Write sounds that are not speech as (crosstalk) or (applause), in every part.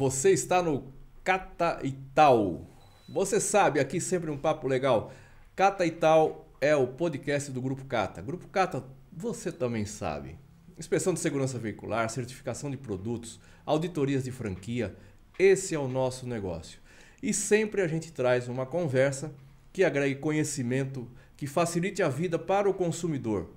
Você está no Cata e Tal. Você sabe, aqui sempre um papo legal. Cata e Tal é o podcast do Grupo Cata. Grupo Cata, você também sabe. Inspeção de segurança veicular, certificação de produtos, auditorias de franquia. Esse é o nosso negócio. E sempre a gente traz uma conversa que agregue conhecimento, que facilite a vida para o consumidor,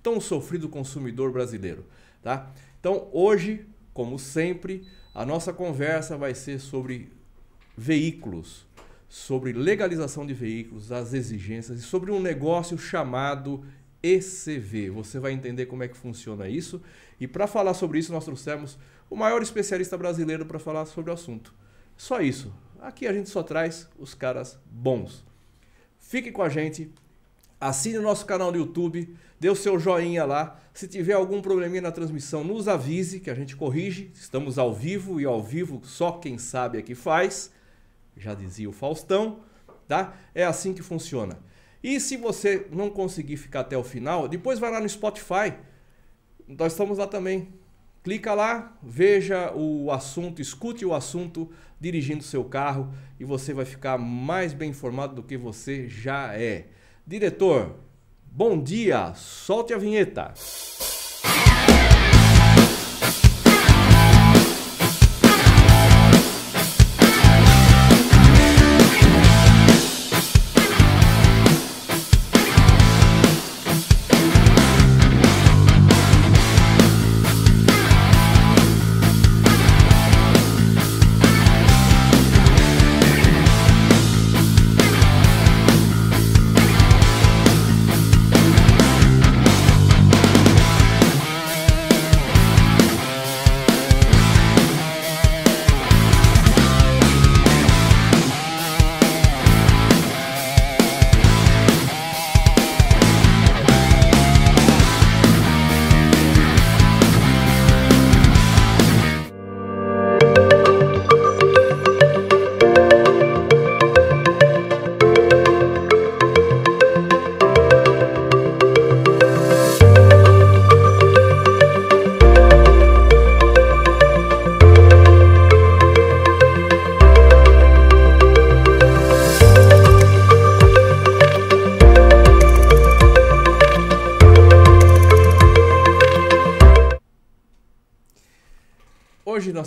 tão sofrido consumidor brasileiro, tá? Então, hoje como sempre, a nossa conversa vai ser sobre veículos, sobre legalização de veículos, as exigências e sobre um negócio chamado ECV. Você vai entender como é que funciona isso. E para falar sobre isso, nós trouxemos o maior especialista brasileiro para falar sobre o assunto. Só isso. Aqui a gente só traz os caras bons. Fique com a gente, assine o nosso canal no YouTube, dê o seu joinha lá. Se tiver algum probleminha na transmissão, nos avise que a gente corrige. Estamos ao vivo e ao vivo só quem sabe é que faz. Já dizia o Faustão, tá? É assim que funciona. E se você não conseguir ficar até o final, depois vai lá no Spotify. Nós estamos lá também. Clica lá, veja o assunto, escute o assunto dirigindo seu carro e você vai ficar mais bem informado do que você já é. Diretor, Bom dia, solte a vinheta.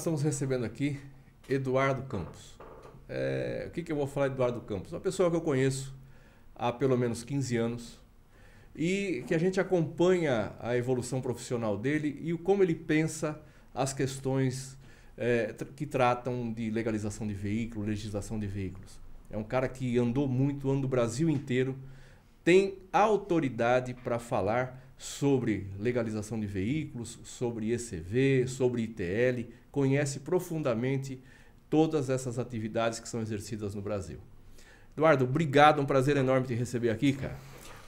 Estamos recebendo aqui Eduardo Campos. É, o que, que eu vou falar de Eduardo Campos? Uma pessoa que eu conheço há pelo menos 15 anos e que a gente acompanha a evolução profissional dele e como ele pensa as questões é, que tratam de legalização de veículos, legislação de veículos. É um cara que andou muito, anda o Brasil inteiro, tem autoridade para falar sobre legalização de veículos, sobre ECV, sobre ITL, conhece profundamente todas essas atividades que são exercidas no Brasil. Eduardo, obrigado, um prazer enorme te receber aqui, cara.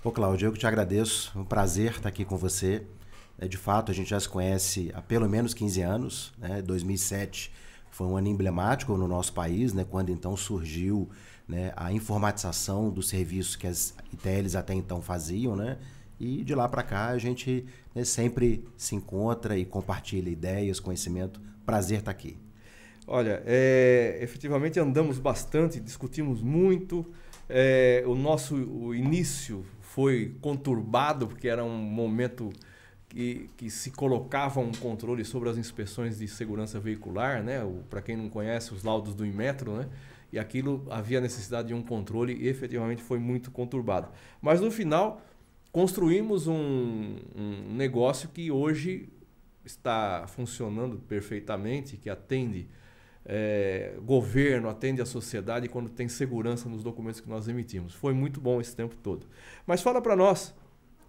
Ô, Cláudio, eu que te agradeço, um prazer estar aqui com você. É, de fato, a gente já se conhece há pelo menos 15 anos, né? 2007 foi um ano emblemático no nosso país, né? quando então surgiu né, a informatização dos serviços que as ITLs até então faziam, né? E de lá para cá a gente né, sempre se encontra e compartilha ideias, conhecimento Prazer estar aqui. Olha, é, efetivamente andamos bastante, discutimos muito. É, o nosso o início foi conturbado, porque era um momento que, que se colocava um controle sobre as inspeções de segurança veicular, né? Para quem não conhece, os laudos do Inmetro, né? E aquilo havia necessidade de um controle e efetivamente foi muito conturbado. Mas no final, construímos um, um negócio que hoje está funcionando perfeitamente, que atende é, governo, atende a sociedade quando tem segurança nos documentos que nós emitimos. Foi muito bom esse tempo todo. Mas fala para nós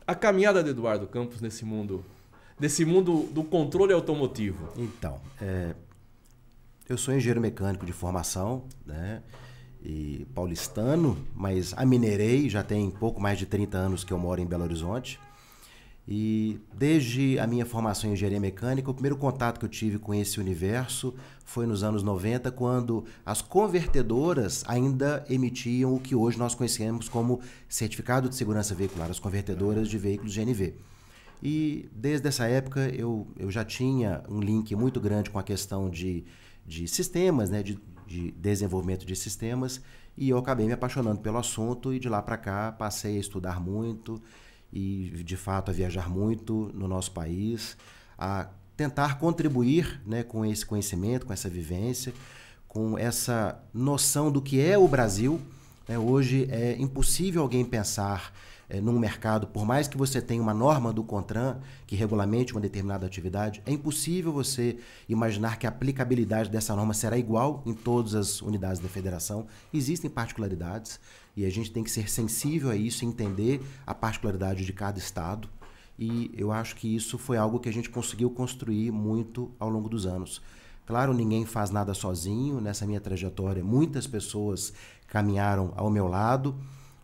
a caminhada de Eduardo Campos nesse mundo, desse mundo do controle automotivo. Então, é, eu sou engenheiro mecânico de formação, né? E paulistano, mas aminerei, já tem pouco mais de 30 anos que eu moro em Belo Horizonte. E desde a minha formação em engenharia mecânica, o primeiro contato que eu tive com esse universo foi nos anos 90, quando as convertedoras ainda emitiam o que hoje nós conhecemos como Certificado de Segurança Veicular, as convertedoras de veículos GNV. E desde essa época eu, eu já tinha um link muito grande com a questão de de sistemas, né, de, de desenvolvimento de sistemas, e eu acabei me apaixonando pelo assunto e de lá para cá passei a estudar muito e de fato a viajar muito no nosso país, a tentar contribuir né, com esse conhecimento, com essa vivência, com essa noção do que é o Brasil. Né? Hoje é impossível alguém pensar é, num mercado, por mais que você tenha uma norma do CONTRAN que regulamente uma determinada atividade, é impossível você imaginar que a aplicabilidade dessa norma será igual em todas as unidades da federação. Existem particularidades e a gente tem que ser sensível a isso, entender a particularidade de cada estado. E eu acho que isso foi algo que a gente conseguiu construir muito ao longo dos anos. Claro, ninguém faz nada sozinho. Nessa minha trajetória, muitas pessoas caminharam ao meu lado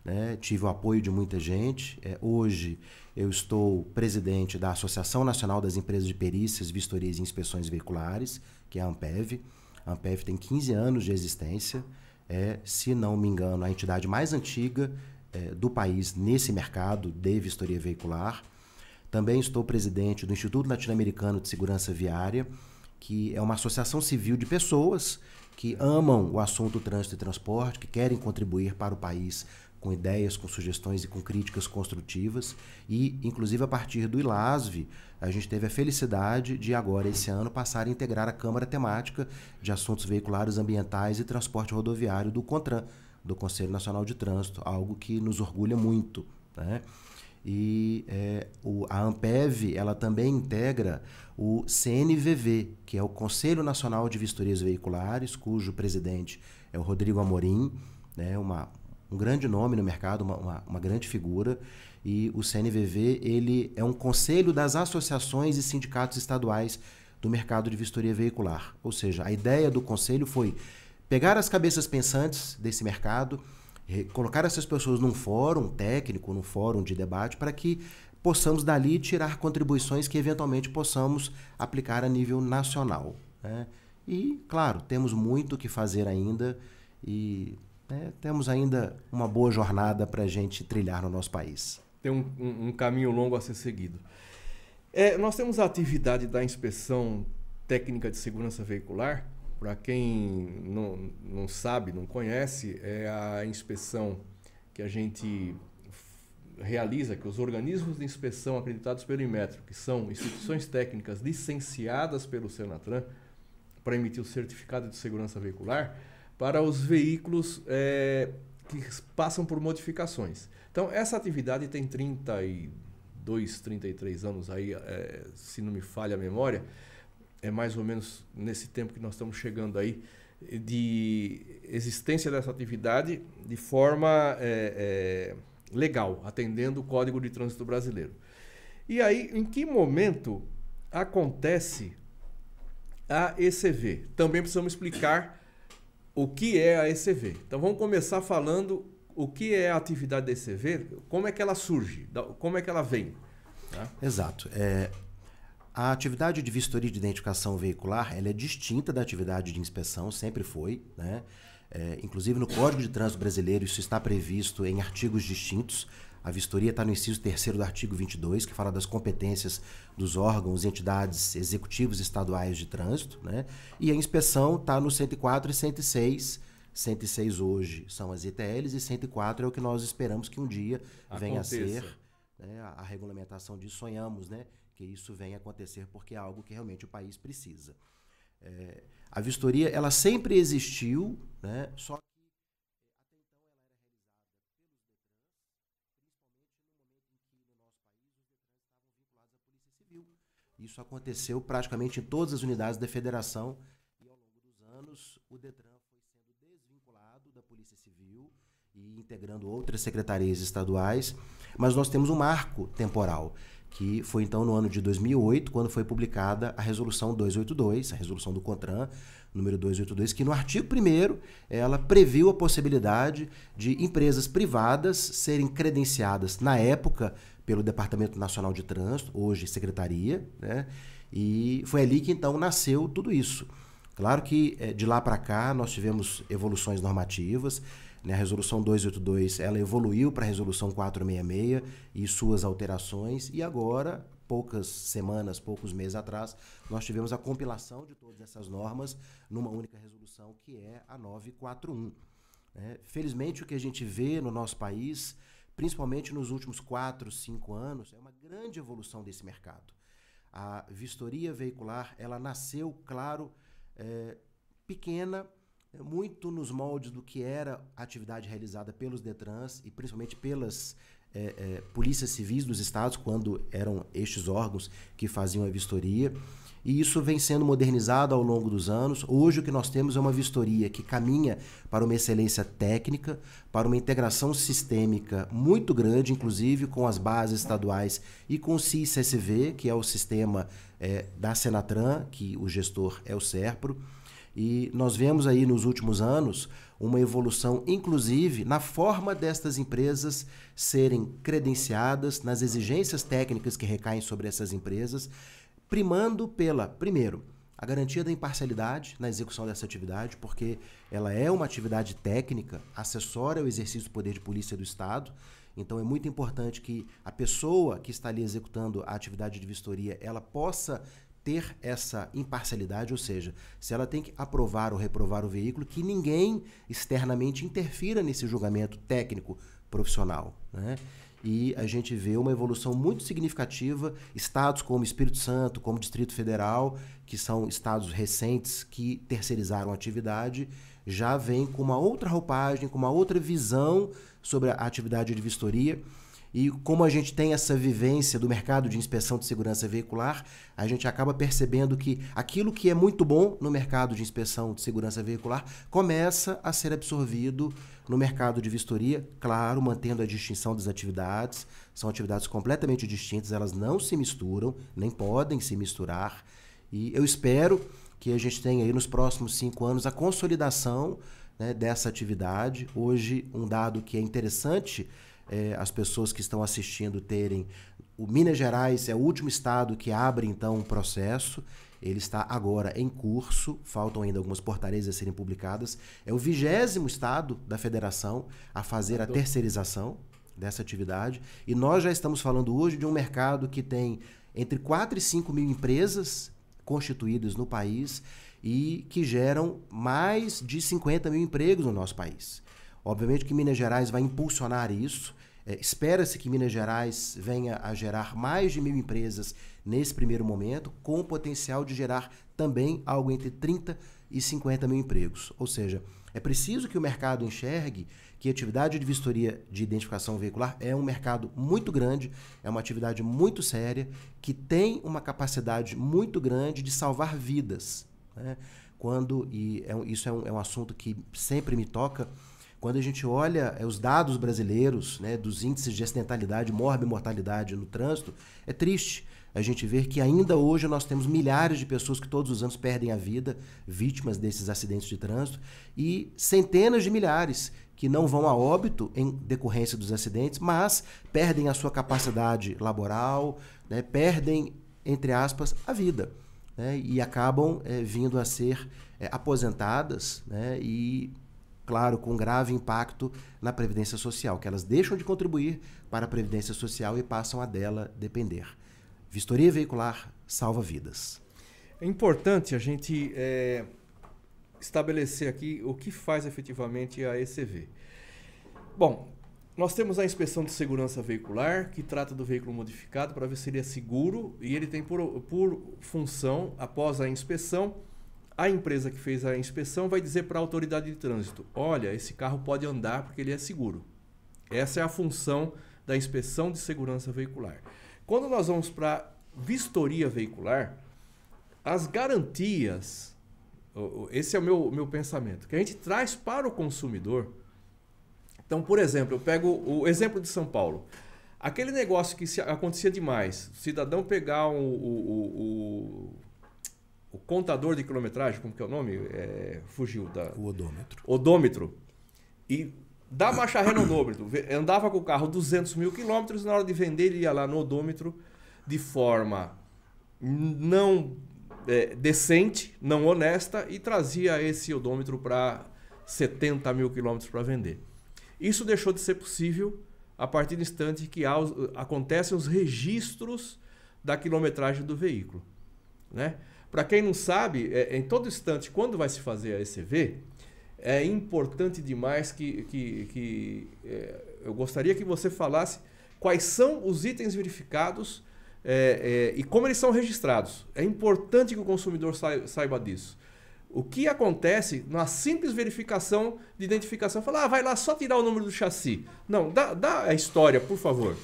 né? tive o apoio de muita gente. É, hoje eu estou presidente da Associação Nacional das Empresas de Perícias, Vistorias e Inspeções Veiculares, que é a Ampev. A Ampev tem 15 anos de existência, é, se não me engano, a entidade mais antiga é, do país nesse mercado de vistoria veicular. Também estou presidente do Instituto Latino-Americano de Segurança Viária, que é uma associação civil de pessoas que amam o assunto trânsito e transporte, que querem contribuir para o país com ideias, com sugestões e com críticas construtivas. E, inclusive, a partir do ILASV, a gente teve a felicidade de agora, esse ano, passar a integrar a Câmara Temática de Assuntos Veiculares Ambientais e Transporte Rodoviário do CONTRAN, do Conselho Nacional de Trânsito, algo que nos orgulha muito. Né? E é, o, a Ampev ela também integra o CNVV, que é o Conselho Nacional de Vistorias Veiculares, cujo presidente é o Rodrigo Amorim, né, uma, um grande nome no mercado, uma, uma, uma, grande figura. E o CNVV ele é um conselho das associações e sindicatos estaduais do mercado de vistoria veicular. Ou seja, a ideia do conselho foi pegar as cabeças pensantes desse mercado, colocar essas pessoas num fórum técnico, num fórum de debate, para que possamos dali tirar contribuições que eventualmente possamos aplicar a nível nacional. Né? E, claro, temos muito que fazer ainda e né, temos ainda uma boa jornada para a gente trilhar no nosso país. Tem um, um, um caminho longo a ser seguido. É, nós temos a atividade da inspeção técnica de segurança veicular. Para quem não, não sabe, não conhece, é a inspeção que a gente realiza, que os organismos de inspeção acreditados pelo Inmetro, que são instituições técnicas licenciadas pelo Senatran para emitir o certificado de segurança veicular, para os veículos é, que passam por modificações. Então, essa atividade tem 32, 33 anos aí, é, se não me falha a memória, é mais ou menos nesse tempo que nós estamos chegando aí, de existência dessa atividade de forma é, legal, atendendo o Código de Trânsito Brasileiro. E aí, em que momento acontece a ECV? Também precisamos explicar o que é a ECV. Então vamos começar falando o que é a atividade da ECV, como é que ela surge, como é que ela vem. Né? Exato. É, a atividade de vistoria de identificação veicular ela é distinta da atividade de inspeção, sempre foi. Né? É, inclusive no Código de Trânsito Brasileiro isso está previsto em artigos distintos. A vistoria está no inciso 3 do artigo 22, que fala das competências dos órgãos e entidades executivos estaduais de trânsito, né? E a inspeção está no 104 e 106. 106 hoje são as ITLs e 104 é o que nós esperamos que um dia Aconteça. venha a ser né? a, a, regulamentação disso. Sonhamos né? que isso venha a acontecer porque é algo que realmente o país precisa. É, a vistoria ela sempre existiu, né? só Isso aconteceu praticamente em todas as unidades da federação e ao longo dos anos o Detran foi sendo desvinculado da Polícia Civil e integrando outras secretarias estaduais, mas nós temos um marco temporal que foi então no ano de 2008, quando foi publicada a resolução 282, a resolução do CONTRAN, número 282, que no artigo 1 ela previu a possibilidade de empresas privadas serem credenciadas na época pelo Departamento Nacional de Trânsito, hoje Secretaria, né? E foi ali que então nasceu tudo isso. Claro que eh, de lá para cá nós tivemos evoluções normativas. Né? A resolução 282 ela evoluiu para a resolução 466 e suas alterações. E agora, poucas semanas, poucos meses atrás, nós tivemos a compilação de todas essas normas numa única resolução, que é a 941. Né? Felizmente, o que a gente vê no nosso país, principalmente nos últimos quatro, cinco anos, é uma grande evolução desse mercado. A vistoria veicular, ela nasceu, claro, é, pequena, muito nos moldes do que era a atividade realizada pelos Detrans e principalmente pelas é, é, polícias civis dos estados, quando eram estes órgãos que faziam a vistoria. E isso vem sendo modernizado ao longo dos anos. Hoje o que nós temos é uma vistoria que caminha para uma excelência técnica, para uma integração sistêmica muito grande, inclusive com as bases estaduais e com o CIS-SV, que é o sistema é, da Senatran, que o gestor é o SERPRO. E nós vemos aí nos últimos anos uma evolução, inclusive, na forma destas empresas serem credenciadas, nas exigências técnicas que recaem sobre essas empresas, primando pela, primeiro, a garantia da imparcialidade na execução dessa atividade, porque ela é uma atividade técnica, acessória ao exercício do poder de polícia do Estado. Então é muito importante que a pessoa que está ali executando a atividade de vistoria, ela possa ter essa imparcialidade, ou seja, se ela tem que aprovar ou reprovar o veículo, que ninguém externamente interfira nesse julgamento técnico profissional. Né? E a gente vê uma evolução muito significativa, estados como Espírito Santo, como Distrito Federal, que são estados recentes que terceirizaram a atividade, já vem com uma outra roupagem, com uma outra visão sobre a atividade de vistoria e como a gente tem essa vivência do mercado de inspeção de segurança veicular, a gente acaba percebendo que aquilo que é muito bom no mercado de inspeção de segurança veicular começa a ser absorvido no mercado de vistoria, claro, mantendo a distinção das atividades. São atividades completamente distintas, elas não se misturam, nem podem se misturar. E eu espero que a gente tenha aí nos próximos cinco anos a consolidação né, dessa atividade. Hoje, um dado que é interessante é, as pessoas que estão assistindo terem. O Minas Gerais é o último estado que abre então um processo. Ele está agora em curso, faltam ainda algumas portarias a serem publicadas. É o vigésimo estado da federação a fazer a terceirização dessa atividade. E nós já estamos falando hoje de um mercado que tem entre 4 e 5 mil empresas constituídas no país e que geram mais de 50 mil empregos no nosso país. Obviamente que Minas Gerais vai impulsionar isso. É, Espera-se que Minas Gerais venha a gerar mais de mil empresas nesse primeiro momento, com o potencial de gerar também algo entre 30 e 50 mil empregos. Ou seja, é preciso que o mercado enxergue que a atividade de vistoria de identificação veicular é um mercado muito grande, é uma atividade muito séria, que tem uma capacidade muito grande de salvar vidas. Né? Quando, e é, isso é um, é um assunto que sempre me toca, quando a gente olha é, os dados brasileiros, né, dos índices de acidentalidade, mortalidade no trânsito, é triste a gente ver que ainda hoje nós temos milhares de pessoas que todos os anos perdem a vida, vítimas desses acidentes de trânsito, e centenas de milhares que não vão a óbito em decorrência dos acidentes, mas perdem a sua capacidade laboral, né, perdem, entre aspas, a vida. Né, e acabam é, vindo a ser é, aposentadas né, e claro, com grave impacto na Previdência Social, que elas deixam de contribuir para a Previdência Social e passam a dela depender. Vistoria veicular salva vidas. É importante a gente é, estabelecer aqui o que faz efetivamente a ECV. Bom, nós temos a inspeção de segurança veicular, que trata do veículo modificado para ver se ele é seguro e ele tem por, por função, após a inspeção, a empresa que fez a inspeção vai dizer para a autoridade de trânsito: olha, esse carro pode andar porque ele é seguro. Essa é a função da inspeção de segurança veicular. Quando nós vamos para vistoria veicular, as garantias, esse é o meu, meu pensamento, que a gente traz para o consumidor. Então, por exemplo, eu pego o exemplo de São Paulo. Aquele negócio que acontecia demais, o cidadão pegar o, o, o o contador de quilometragem, como que é o nome? É, fugiu da. O odômetro. Odômetro. E dá marcha ré no odômetro. Andava com o carro 200 mil quilômetros, na hora de vender, ele ia lá no odômetro de forma não é, decente, não honesta, e trazia esse odômetro para 70 mil quilômetros para vender. Isso deixou de ser possível a partir do instante que há, acontecem os registros da quilometragem do veículo. Né? Para quem não sabe, é, em todo instante, quando vai se fazer a ECV, é importante demais que, que, que é, eu gostaria que você falasse quais são os itens verificados é, é, e como eles são registrados. É importante que o consumidor saiba, saiba disso. O que acontece na simples verificação de identificação? Falar, ah, vai lá só tirar o número do chassi. Não, dá, dá a história, por favor.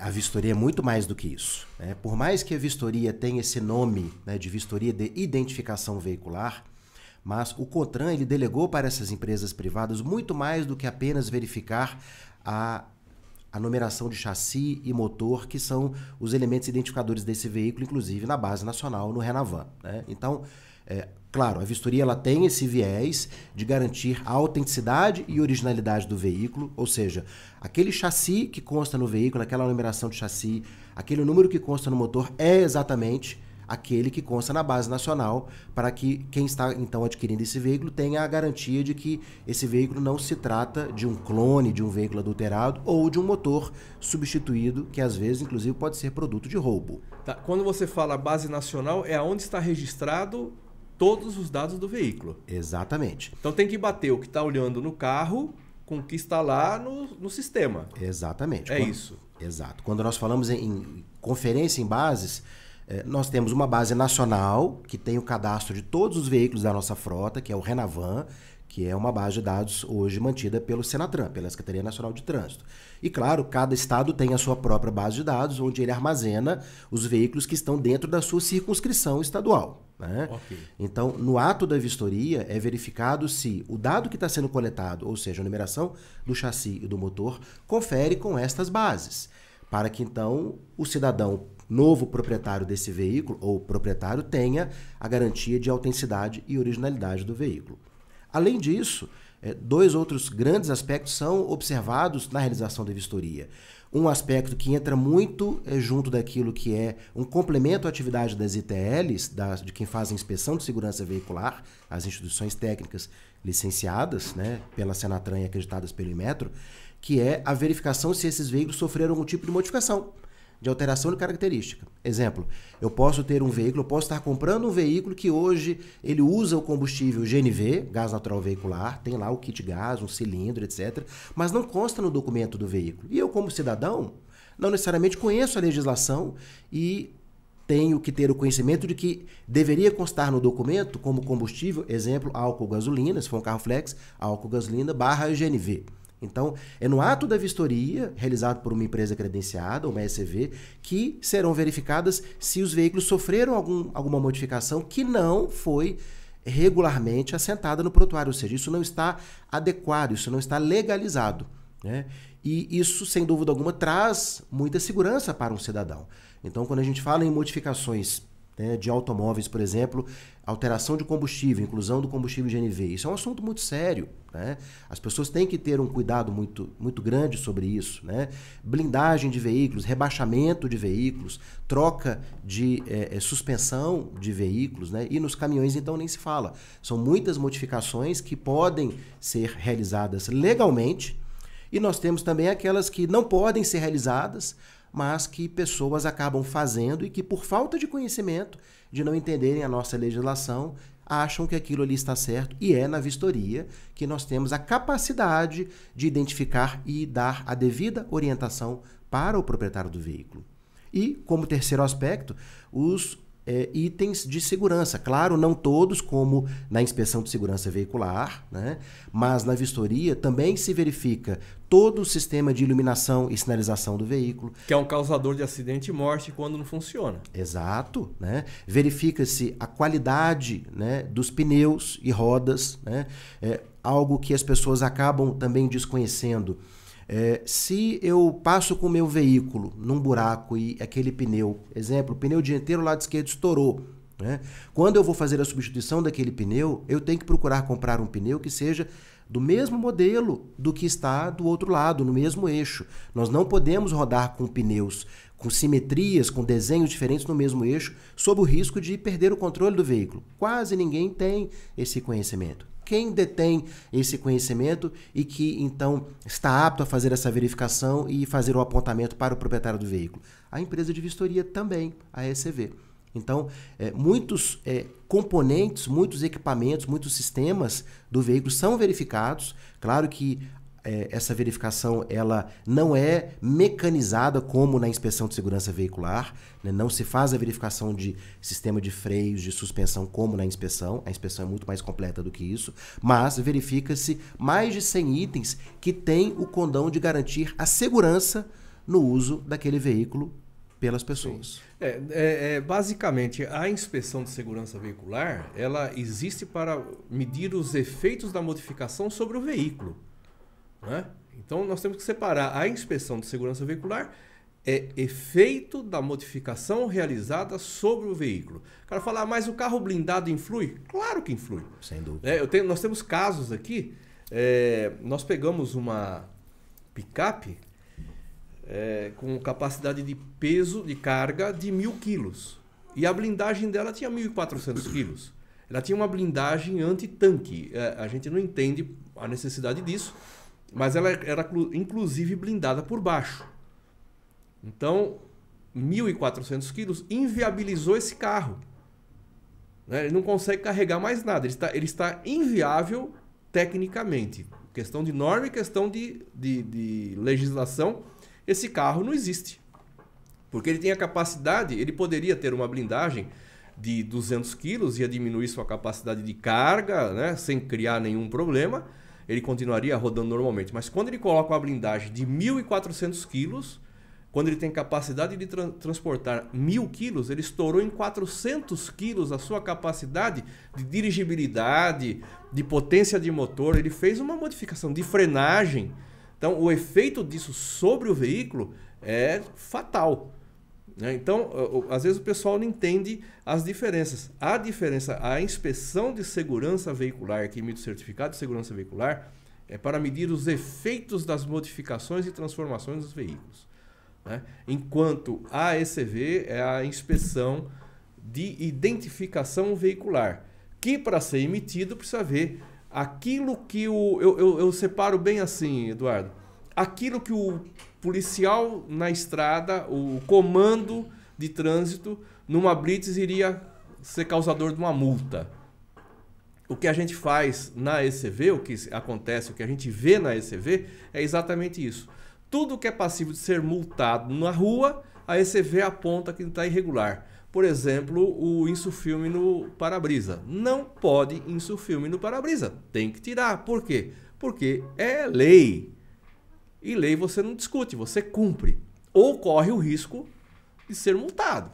A vistoria é muito mais do que isso. Né? Por mais que a vistoria tenha esse nome né, de vistoria de identificação veicular, mas o CONTRAN ele delegou para essas empresas privadas muito mais do que apenas verificar a, a numeração de chassi e motor, que são os elementos identificadores desse veículo, inclusive na base nacional, no Renavan. Né? Então, é, claro, a vistoria ela tem esse viés de garantir a autenticidade e originalidade do veículo, ou seja, aquele chassi que consta no veículo, aquela numeração de chassi, aquele número que consta no motor é exatamente aquele que consta na base nacional, para que quem está então adquirindo esse veículo tenha a garantia de que esse veículo não se trata de um clone de um veículo adulterado ou de um motor substituído, que às vezes, inclusive, pode ser produto de roubo. Tá. Quando você fala base nacional, é onde está registrado todos os dados do veículo. Exatamente. Então tem que bater o que está olhando no carro com o que está lá no, no sistema. Exatamente. É Quando, isso. Exato. Quando nós falamos em, em conferência em bases, eh, nós temos uma base nacional que tem o cadastro de todos os veículos da nossa frota, que é o Renavan, que é uma base de dados hoje mantida pelo Senatran, pela Secretaria Nacional de Trânsito. E claro, cada estado tem a sua própria base de dados, onde ele armazena os veículos que estão dentro da sua circunscrição estadual. Né? Ok. Então, no ato da vistoria, é verificado se o dado que está sendo coletado, ou seja, a numeração do chassi e do motor, confere com estas bases, para que então o cidadão novo proprietário desse veículo ou proprietário tenha a garantia de autenticidade e originalidade do veículo. Além disso, eh, dois outros grandes aspectos são observados na realização da vistoria. Um aspecto que entra muito eh, junto daquilo que é um complemento à atividade das ITLs, de quem faz a inspeção de segurança veicular, as instituições técnicas licenciadas né, pela Senatran e acreditadas pelo Imetro, que é a verificação se esses veículos sofreram algum tipo de modificação de alteração de característica. Exemplo, eu posso ter um veículo, eu posso estar comprando um veículo que hoje ele usa o combustível GNV, gás natural veicular, tem lá o kit gás, um cilindro, etc, mas não consta no documento do veículo. E eu como cidadão, não necessariamente conheço a legislação e tenho que ter o conhecimento de que deveria constar no documento como combustível, exemplo, álcool gasolina, se for um carro flex, álcool gasolina barra GNV. Então, é no ato da vistoria, realizado por uma empresa credenciada, uma ECV, que serão verificadas se os veículos sofreram algum, alguma modificação que não foi regularmente assentada no prontuário, ou seja, isso não está adequado, isso não está legalizado. Né? E isso, sem dúvida alguma, traz muita segurança para um cidadão. Então, quando a gente fala em modificações né, de automóveis, por exemplo, alteração de combustível, inclusão do combustível GNV. Isso é um assunto muito sério. Né? As pessoas têm que ter um cuidado muito, muito grande sobre isso. Né? Blindagem de veículos, rebaixamento de veículos, troca de é, é, suspensão de veículos, né? e nos caminhões então nem se fala. São muitas modificações que podem ser realizadas legalmente e nós temos também aquelas que não podem ser realizadas mas que pessoas acabam fazendo e que, por falta de conhecimento, de não entenderem a nossa legislação, acham que aquilo ali está certo e é na vistoria que nós temos a capacidade de identificar e dar a devida orientação para o proprietário do veículo. E, como terceiro aspecto, os é, itens de segurança. Claro, não todos, como na inspeção de segurança veicular, né? mas na vistoria também se verifica todo o sistema de iluminação e sinalização do veículo. Que é um causador de acidente e morte quando não funciona. Exato. Né? Verifica-se a qualidade né, dos pneus e rodas, né? é algo que as pessoas acabam também desconhecendo. É, se eu passo com o meu veículo num buraco e aquele pneu, exemplo, o pneu dianteiro lado esquerdo estourou, né? quando eu vou fazer a substituição daquele pneu, eu tenho que procurar comprar um pneu que seja do mesmo modelo do que está do outro lado, no mesmo eixo. Nós não podemos rodar com pneus com simetrias, com desenhos diferentes no mesmo eixo, sob o risco de perder o controle do veículo. Quase ninguém tem esse conhecimento. Quem detém esse conhecimento e que então está apto a fazer essa verificação e fazer o apontamento para o proprietário do veículo? A empresa de vistoria também, a ECV. Então, é, muitos é, componentes, muitos equipamentos, muitos sistemas do veículo são verificados. Claro que é, essa verificação ela não é mecanizada como na inspeção de segurança veicular, né? não se faz a verificação de sistema de freios, de suspensão como na inspeção, a inspeção é muito mais completa do que isso, mas verifica-se mais de 100 itens que têm o condão de garantir a segurança no uso daquele veículo pelas pessoas. É, é, é, basicamente, a inspeção de segurança veicular ela existe para medir os efeitos da modificação sobre o veículo. Né? Então, nós temos que separar a inspeção de segurança veicular é efeito da modificação realizada sobre o veículo. O cara fala, ah, mas o carro blindado influi? Claro que influi. Sem dúvida. É, tenho, nós temos casos aqui, é, nós pegamos uma picape é, com capacidade de peso, de carga de mil quilos. E a blindagem dela tinha 1.400 quilos. Ela tinha uma blindagem anti-tanque. É, a gente não entende a necessidade disso, mas ela era inclusive blindada por baixo. Então, 1.400 quilos inviabilizou esse carro. Né? Ele não consegue carregar mais nada. Ele está, ele está inviável tecnicamente. Questão de norma e questão de, de, de legislação esse carro não existe. Porque ele tem a capacidade, ele poderia ter uma blindagem de 200 quilos, ia diminuir sua capacidade de carga, né, sem criar nenhum problema, ele continuaria rodando normalmente. Mas quando ele coloca uma blindagem de 1.400 quilos, quando ele tem capacidade de tra transportar 1.000 quilos, ele estourou em 400 quilos a sua capacidade de dirigibilidade, de potência de motor. Ele fez uma modificação de frenagem então, o efeito disso sobre o veículo é fatal. Né? Então, às vezes o pessoal não entende as diferenças. A diferença, a inspeção de segurança veicular, que emite o certificado de segurança veicular, é para medir os efeitos das modificações e transformações dos veículos. Né? Enquanto a ECV é a inspeção de identificação veicular, que para ser emitido precisa ver aquilo que o. Eu, eu, eu separo bem assim, Eduardo. Aquilo que o policial na estrada, o comando de trânsito, numa blitz iria ser causador de uma multa. O que a gente faz na ECV, o que acontece, o que a gente vê na ECV, é exatamente isso. Tudo que é passível de ser multado na rua, a ECV aponta que está irregular. Por exemplo, o insufilme no para-brisa. Não pode insufilme no para-brisa. Tem que tirar. Por quê? Porque é lei. E lei você não discute, você cumpre. Ou corre o risco de ser multado.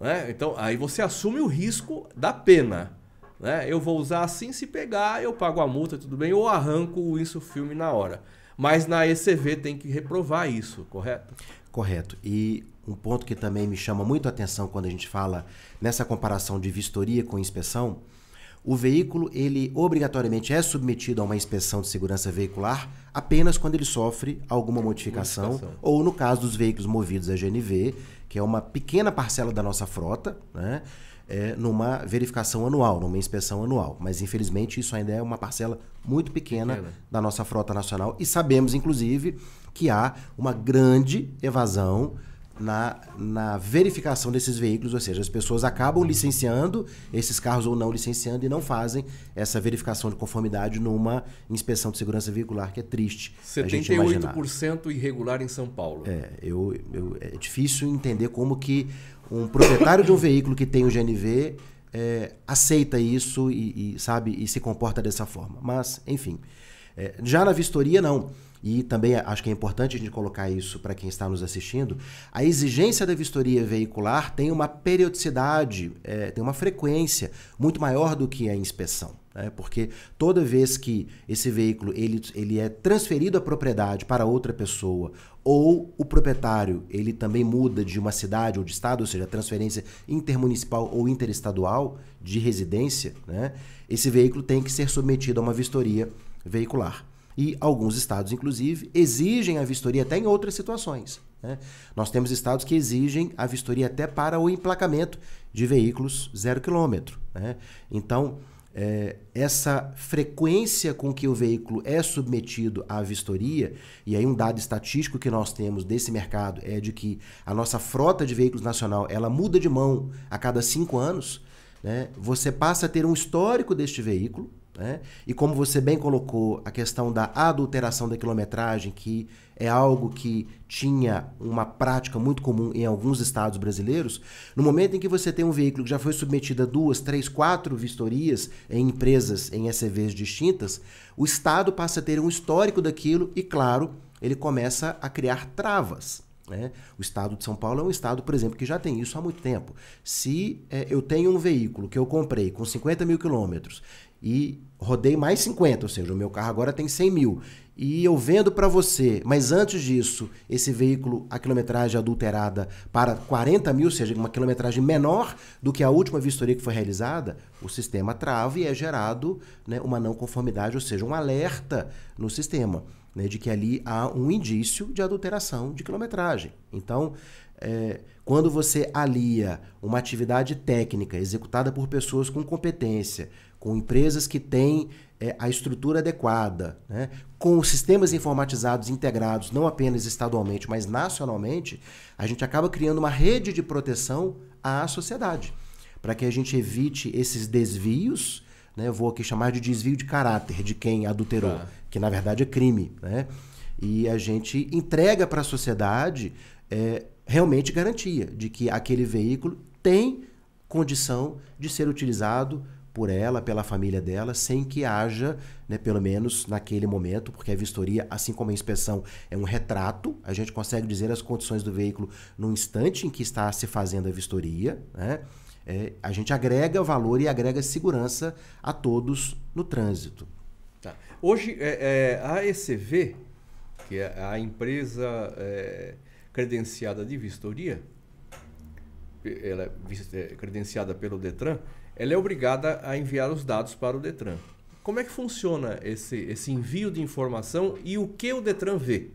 Né? Então, aí você assume o risco da pena. Né? Eu vou usar assim, se pegar, eu pago a multa, tudo bem, ou arranco o insufilme na hora. Mas na ECV tem que reprovar isso, correto? Correto. E um ponto que também me chama muito a atenção quando a gente fala nessa comparação de vistoria com inspeção, o veículo ele obrigatoriamente é submetido a uma inspeção de segurança veicular apenas quando ele sofre alguma modificação, modificação. ou no caso dos veículos movidos a GNV, que é uma pequena parcela da nossa frota, né? É, numa verificação anual, numa inspeção anual. Mas infelizmente isso ainda é uma parcela muito pequena, pequena. da nossa frota nacional e sabemos inclusive que há uma grande evasão na, na verificação desses veículos, ou seja, as pessoas acabam licenciando esses carros ou não licenciando e não fazem essa verificação de conformidade numa inspeção de segurança veicular, que é triste. 78% irregular em São Paulo. É, eu, eu, é difícil entender como que um proprietário de um veículo que tem o GNV é, aceita isso e, e, sabe e se comporta dessa forma. Mas, enfim, é, já na vistoria não. E também acho que é importante a gente colocar isso para quem está nos assistindo. A exigência da vistoria veicular tem uma periodicidade, é, tem uma frequência muito maior do que a inspeção. Né? Porque toda vez que esse veículo ele, ele é transferido a propriedade para outra pessoa ou o proprietário ele também muda de uma cidade ou de estado, ou seja, transferência intermunicipal ou interestadual de residência, né? esse veículo tem que ser submetido a uma vistoria veicular. E alguns estados, inclusive, exigem a vistoria até em outras situações. Né? Nós temos estados que exigem a vistoria até para o emplacamento de veículos zero quilômetro. Né? Então, é, essa frequência com que o veículo é submetido à vistoria, e aí um dado estatístico que nós temos desse mercado é de que a nossa frota de veículos nacional ela muda de mão a cada cinco anos, né? você passa a ter um histórico deste veículo, né? E como você bem colocou, a questão da adulteração da quilometragem, que é algo que tinha uma prática muito comum em alguns estados brasileiros, no momento em que você tem um veículo que já foi submetido a duas, três, quatro vistorias em empresas, em SCVs distintas, o Estado passa a ter um histórico daquilo e, claro, ele começa a criar travas. Né? O estado de São Paulo é um estado, por exemplo, que já tem isso há muito tempo. Se é, eu tenho um veículo que eu comprei com 50 mil quilômetros e rodei mais 50, ou seja, o meu carro agora tem 100 mil, e eu vendo para você, mas antes disso, esse veículo, a quilometragem adulterada para 40 mil, ou seja, uma quilometragem menor do que a última vistoria que foi realizada, o sistema trava e é gerado né, uma não conformidade, ou seja, um alerta no sistema né, de que ali há um indício de adulteração de quilometragem. Então, é, quando você alia uma atividade técnica executada por pessoas com competência com empresas que têm é, a estrutura adequada, né? com sistemas informatizados integrados, não apenas estadualmente, mas nacionalmente, a gente acaba criando uma rede de proteção à sociedade, para que a gente evite esses desvios, né? vou aqui chamar de desvio de caráter de quem adulterou, ah. que na verdade é crime. Né? E a gente entrega para a sociedade é, realmente garantia de que aquele veículo tem condição de ser utilizado por ela, pela família dela, sem que haja, né, pelo menos naquele momento, porque a vistoria, assim como a inspeção, é um retrato, a gente consegue dizer as condições do veículo no instante em que está se fazendo a vistoria, né? É, a gente agrega valor e agrega segurança a todos no trânsito. Tá. Hoje, é, é, a ECV, que é a empresa é, credenciada de vistoria, ela é, é credenciada pelo Detran, ela é obrigada a enviar os dados para o Detran. Como é que funciona esse, esse envio de informação e o que o Detran vê?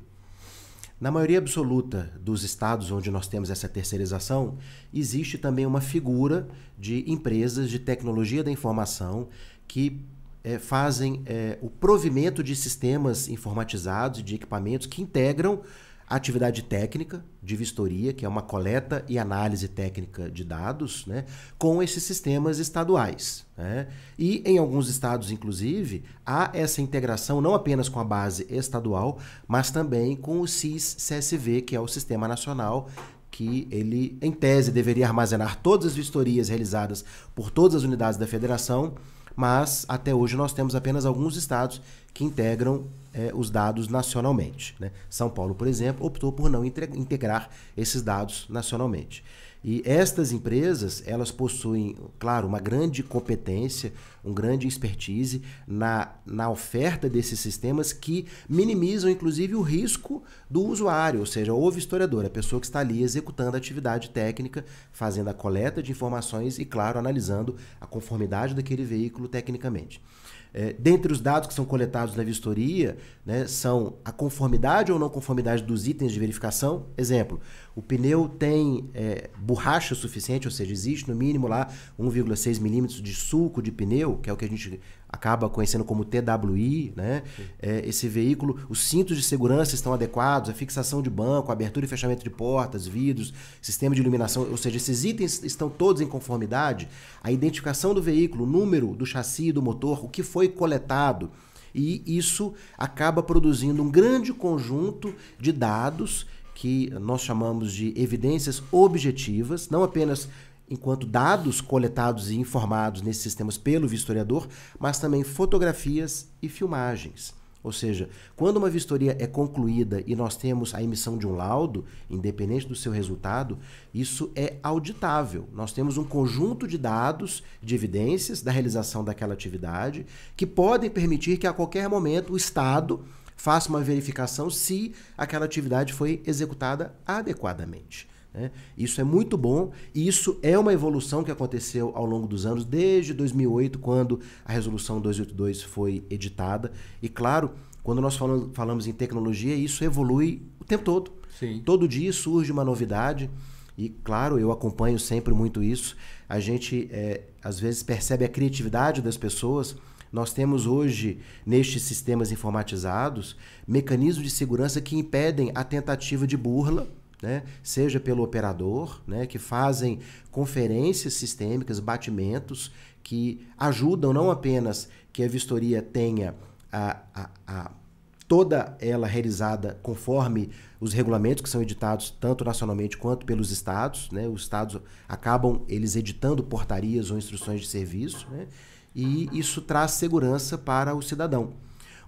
Na maioria absoluta dos estados onde nós temos essa terceirização, existe também uma figura de empresas de tecnologia da informação que é, fazem é, o provimento de sistemas informatizados, de equipamentos que integram atividade técnica de vistoria, que é uma coleta e análise técnica de dados, né, com esses sistemas estaduais. Né? E em alguns estados, inclusive, há essa integração não apenas com a base estadual, mas também com o CIS-CSV, que é o Sistema Nacional que ele, em tese, deveria armazenar todas as vistorias realizadas por todas as unidades da federação, mas até hoje nós temos apenas alguns estados que integram é, os dados nacionalmente. Né? São Paulo, por exemplo, optou por não integrar esses dados nacionalmente. E estas empresas, elas possuem, claro, uma grande competência, um grande expertise na, na oferta desses sistemas que minimizam, inclusive, o risco do usuário, ou seja, o historiador, a pessoa que está ali executando a atividade técnica, fazendo a coleta de informações e, claro, analisando a conformidade daquele veículo tecnicamente. É, dentre os dados que são coletados na vistoria, né, são a conformidade ou não conformidade dos itens de verificação. Exemplo, o pneu tem é, borracha suficiente, ou seja, existe no mínimo lá 1,6 milímetros de sulco de pneu, que é o que a gente acaba conhecendo como TWI, né? É, esse veículo, os cintos de segurança estão adequados, a fixação de banco, abertura e fechamento de portas, vidros, sistema de iluminação, ou seja, esses itens estão todos em conformidade. A identificação do veículo, o número do chassi, do motor, o que foi coletado, e isso acaba produzindo um grande conjunto de dados que nós chamamos de evidências objetivas, não apenas enquanto dados coletados e informados nesses sistemas pelo vistoriador, mas também fotografias e filmagens. Ou seja, quando uma vistoria é concluída e nós temos a emissão de um laudo, independente do seu resultado, isso é auditável. Nós temos um conjunto de dados, de evidências da realização daquela atividade, que podem permitir que a qualquer momento o Estado faça uma verificação se aquela atividade foi executada adequadamente. Né? Isso é muito bom e isso é uma evolução que aconteceu ao longo dos anos, desde 2008, quando a Resolução 282 foi editada. E, claro, quando nós falamos, falamos em tecnologia, isso evolui o tempo todo. Sim. Todo dia surge uma novidade. E, claro, eu acompanho sempre muito isso. A gente, é, às vezes, percebe a criatividade das pessoas. Nós temos hoje, nestes sistemas informatizados, mecanismos de segurança que impedem a tentativa de burla, né? seja pelo operador, né? que fazem conferências sistêmicas, batimentos, que ajudam não apenas que a vistoria tenha a, a, a toda ela realizada conforme os regulamentos que são editados tanto nacionalmente quanto pelos estados, né? Os estados acabam eles editando portarias ou instruções de serviço, né? E isso traz segurança para o cidadão.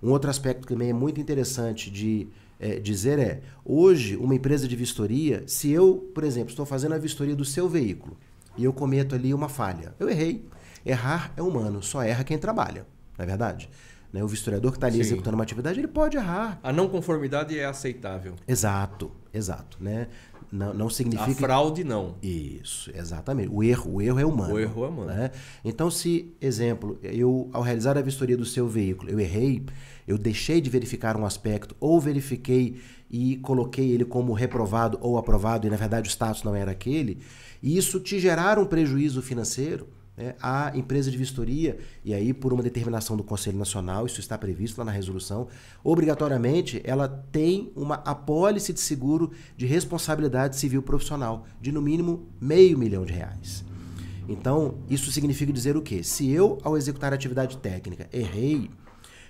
Um outro aspecto que também é muito interessante de é, dizer é: hoje, uma empresa de vistoria, se eu, por exemplo, estou fazendo a vistoria do seu veículo e eu cometo ali uma falha, eu errei. Errar é humano, só erra quem trabalha, não é verdade? Né? O vistoriador que está ali Sim. executando uma atividade, ele pode errar. A não conformidade é aceitável. Exato, exato. Né? Não, não significa. A fraude, não. Isso, exatamente. O erro, o erro é humano. O erro é humano. Né? Então, se, exemplo, eu, ao realizar a vistoria do seu veículo, eu errei, eu deixei de verificar um aspecto, ou verifiquei e coloquei ele como reprovado ou aprovado, e na verdade o status não era aquele, e isso te gerar um prejuízo financeiro né, a empresa de vistoria, e aí por uma determinação do Conselho Nacional, isso está previsto lá na resolução, obrigatoriamente ela tem uma apólice de seguro de responsabilidade civil profissional de no mínimo meio milhão de reais. Então, isso significa dizer o quê? Se eu, ao executar a atividade técnica, errei,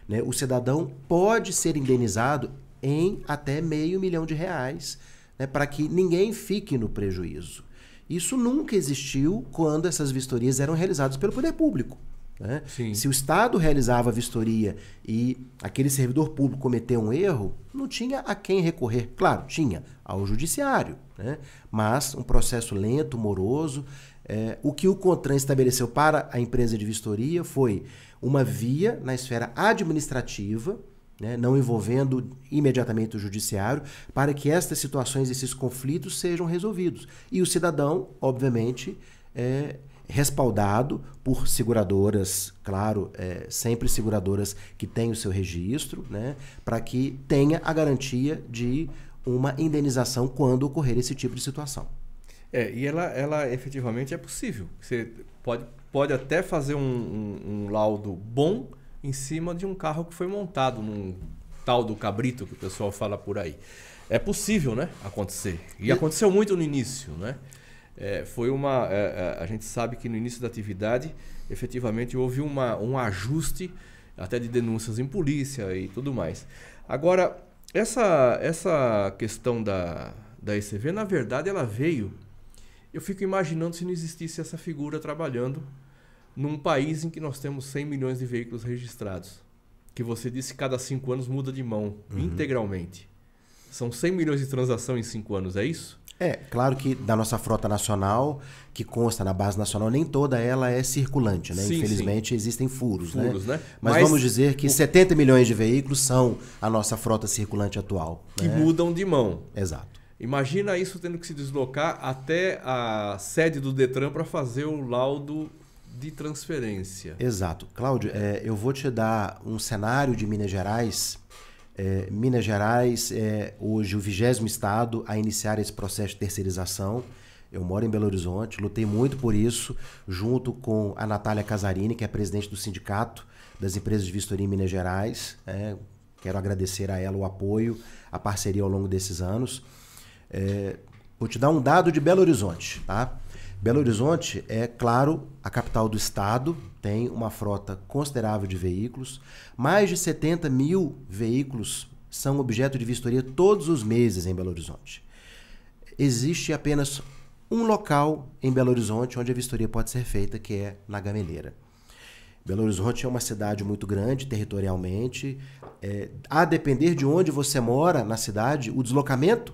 né, o cidadão pode ser indenizado em até meio milhão de reais, né, para que ninguém fique no prejuízo. Isso nunca existiu quando essas vistorias eram realizadas pelo poder público. Né? Se o Estado realizava a vistoria e aquele servidor público cometeu um erro, não tinha a quem recorrer. Claro, tinha ao judiciário, né? mas um processo lento, moroso. É, o que o CONTRAN estabeleceu para a empresa de vistoria foi uma via na esfera administrativa né, não envolvendo imediatamente o judiciário, para que estas situações, esses conflitos sejam resolvidos. E o cidadão, obviamente, é respaldado por seguradoras, claro, é, sempre seguradoras que têm o seu registro, né, para que tenha a garantia de uma indenização quando ocorrer esse tipo de situação. É, e ela, ela efetivamente é possível. Você pode, pode até fazer um, um, um laudo bom em cima de um carro que foi montado num tal do cabrito que o pessoal fala por aí. É possível, né? Acontecer. E aconteceu muito no início, né? É, foi uma. É, é, a gente sabe que no início da atividade, efetivamente, houve uma, um ajuste até de denúncias em polícia e tudo mais. Agora, essa, essa questão da, da ECV, na verdade, ela veio. Eu fico imaginando se não existisse essa figura trabalhando num país em que nós temos 100 milhões de veículos registrados, que você disse que cada cinco anos muda de mão uhum. integralmente. São 100 milhões de transações em cinco anos, é isso? É, claro que da nossa frota nacional, que consta na base nacional, nem toda ela é circulante, né? Sim, Infelizmente sim. existem furos, né? furos né? né? Mas, Mas, vamos dizer que o... 70 milhões de veículos são a nossa frota circulante atual. Que né? mudam de mão. Exato. Imagina isso tendo que se deslocar até a sede do Detran para fazer o laudo de transferência. Exato. Cláudio, é, eu vou te dar um cenário de Minas Gerais. É, Minas Gerais é hoje o vigésimo estado a iniciar esse processo de terceirização. Eu moro em Belo Horizonte, lutei muito por isso, junto com a Natália Casarini, que é presidente do sindicato das empresas de vistoria em Minas Gerais. É, quero agradecer a ela o apoio, a parceria ao longo desses anos. É, vou te dar um dado de Belo Horizonte, tá? Belo Horizonte é, claro, a capital do estado, tem uma frota considerável de veículos. Mais de 70 mil veículos são objeto de vistoria todos os meses em Belo Horizonte. Existe apenas um local em Belo Horizonte onde a vistoria pode ser feita, que é na Gameleira. Belo Horizonte é uma cidade muito grande territorialmente. É, a depender de onde você mora na cidade, o deslocamento